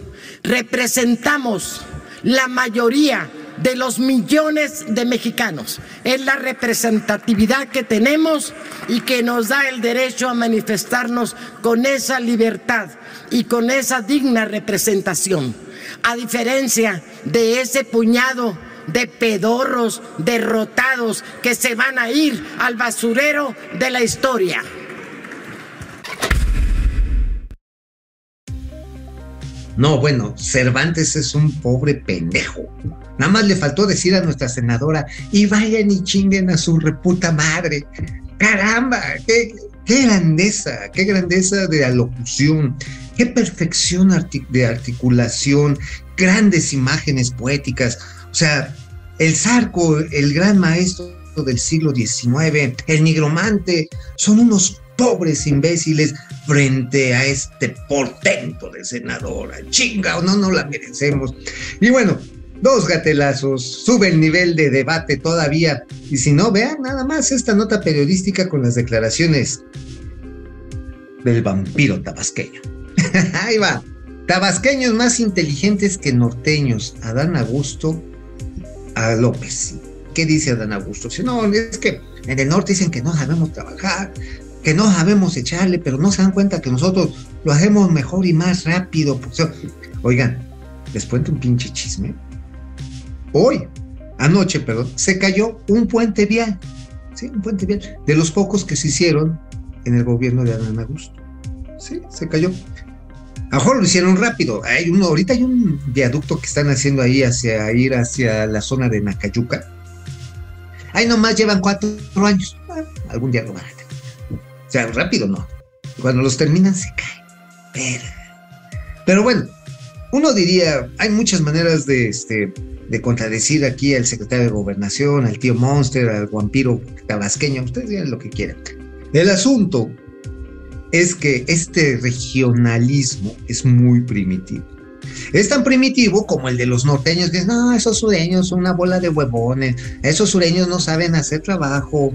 representamos la mayoría de los millones de mexicanos. Es la representatividad que tenemos y que nos da el derecho a manifestarnos con esa libertad y con esa digna representación. A diferencia de ese puñado de pedorros derrotados que se van a ir al basurero de la historia. No, bueno, Cervantes es un pobre pendejo. Nada más le faltó decir a nuestra senadora, y vayan y chinguen a su reputa madre. Caramba, qué, grandeza, qué grandeza de alocución, qué perfección de articulación, grandes imágenes poéticas. O sea, el Zarco, el gran maestro del siglo XIX, el nigromante, son unos pobres imbéciles frente a este portento de senadora. Chinga, o no, no la merecemos. Y bueno, dos gatelazos, sube el nivel de debate todavía. Y si no, vean nada más esta nota periodística con las declaraciones del vampiro tabasqueño. Ahí va. Tabasqueños más inteligentes que norteños. Adán Augusto a López. ¿Qué dice Adán Augusto? Si no, es que en el norte dicen que no sabemos trabajar, que no sabemos echarle, pero no se dan cuenta que nosotros lo hacemos mejor y más rápido. Oigan, les cuento un pinche chisme. Hoy, anoche, perdón, se cayó un puente vial. Sí, un puente vial. De los pocos que se hicieron en el gobierno de Adán Augusto. Sí, se cayó. A lo mejor lo hicieron rápido. Hay uno, ahorita hay un viaducto que están haciendo ahí hacia ir hacia la zona de Nacayuca. Ahí nomás llevan cuatro años. Algún día lo van o sea, rápido no. Cuando los terminan se caen. Pero, pero bueno, uno diría, hay muchas maneras de, este, de contradecir aquí al secretario de Gobernación, al tío Monster, al vampiro tabasqueño, ustedes digan lo que quieran. El asunto es que este regionalismo es muy primitivo. Es tan primitivo como el de los norteños que dicen, no, esos sureños son una bola de huevones, esos sureños no saben hacer trabajo,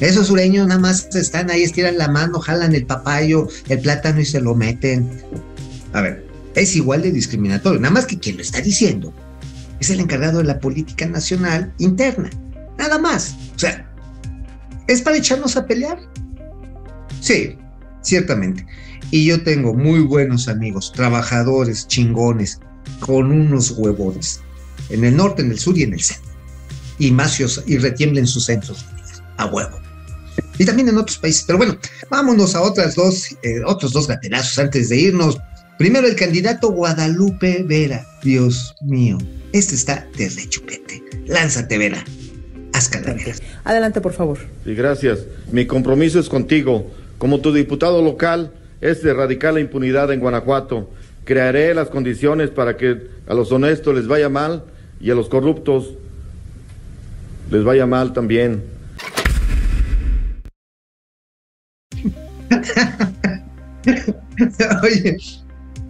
esos sureños nada más están ahí, estiran la mano, jalan el papayo, el plátano y se lo meten. A ver, es igual de discriminatorio, nada más que quien lo está diciendo es el encargado de la política nacional interna. Nada más. O sea, ¿es para echarnos a pelear? Sí, ciertamente. Y yo tengo muy buenos amigos, trabajadores chingones, con unos huevones, en el norte, en el sur y en el centro. Y macios y retiemblen sus centros a huevo y también en otros países. Pero bueno, vámonos a otras dos, eh, otros dos gatelazos antes de irnos. Primero el candidato Guadalupe Vera. Dios mío, este está de rechupete. Lánzate, Vera. Haz calavera. Adelante, por favor. Sí, gracias. Mi compromiso es contigo. Como tu diputado local, es de erradicar la impunidad en Guanajuato. Crearé las condiciones para que a los honestos les vaya mal y a los corruptos les vaya mal también. Oye,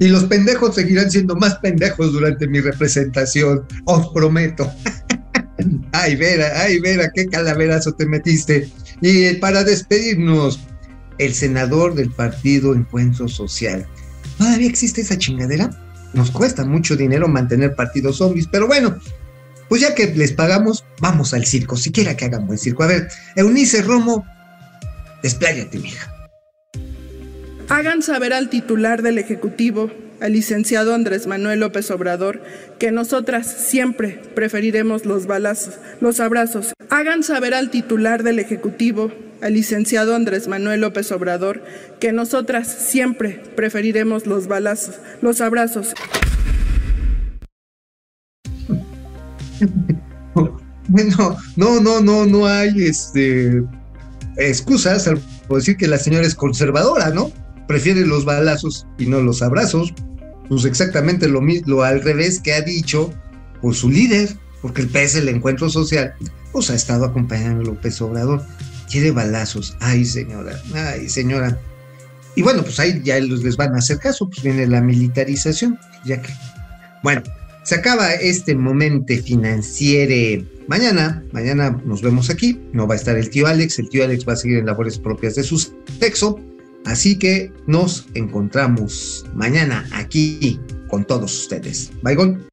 y los pendejos seguirán siendo más pendejos durante mi representación, os prometo. ay, Vera, ay, Vera, qué calaverazo te metiste. Y para despedirnos, el senador del partido Encuentro Social. ¿Todavía existe esa chingadera? Nos cuesta mucho dinero mantener partidos zombies, pero bueno, pues ya que les pagamos, vamos al circo, siquiera que hagan buen circo. A ver, Eunice Romo, despláyate, mija. Hagan saber al titular del Ejecutivo, al licenciado Andrés Manuel López Obrador, que nosotras siempre preferiremos los balazos, los abrazos. Hagan saber al titular del Ejecutivo, al licenciado Andrés Manuel López Obrador, que nosotras siempre preferiremos los balazos, los abrazos. Bueno, no, no, no, no hay este excusas al decir que la señora es conservadora, ¿no? Prefiere los balazos y no los abrazos. pues exactamente lo mismo, al revés que ha dicho por su líder, porque el PS, el Encuentro Social, pues ha estado acompañando a López Obrador. Quiere balazos. Ay, señora, ay, señora. Y bueno, pues ahí ya les van a hacer caso, pues viene la militarización, ya que. Bueno, se acaba este momento financiero. Mañana, mañana nos vemos aquí. No va a estar el tío Alex. El tío Alex va a seguir en labores propias de su sexo. Así que nos encontramos mañana aquí con todos ustedes. Bye, gol.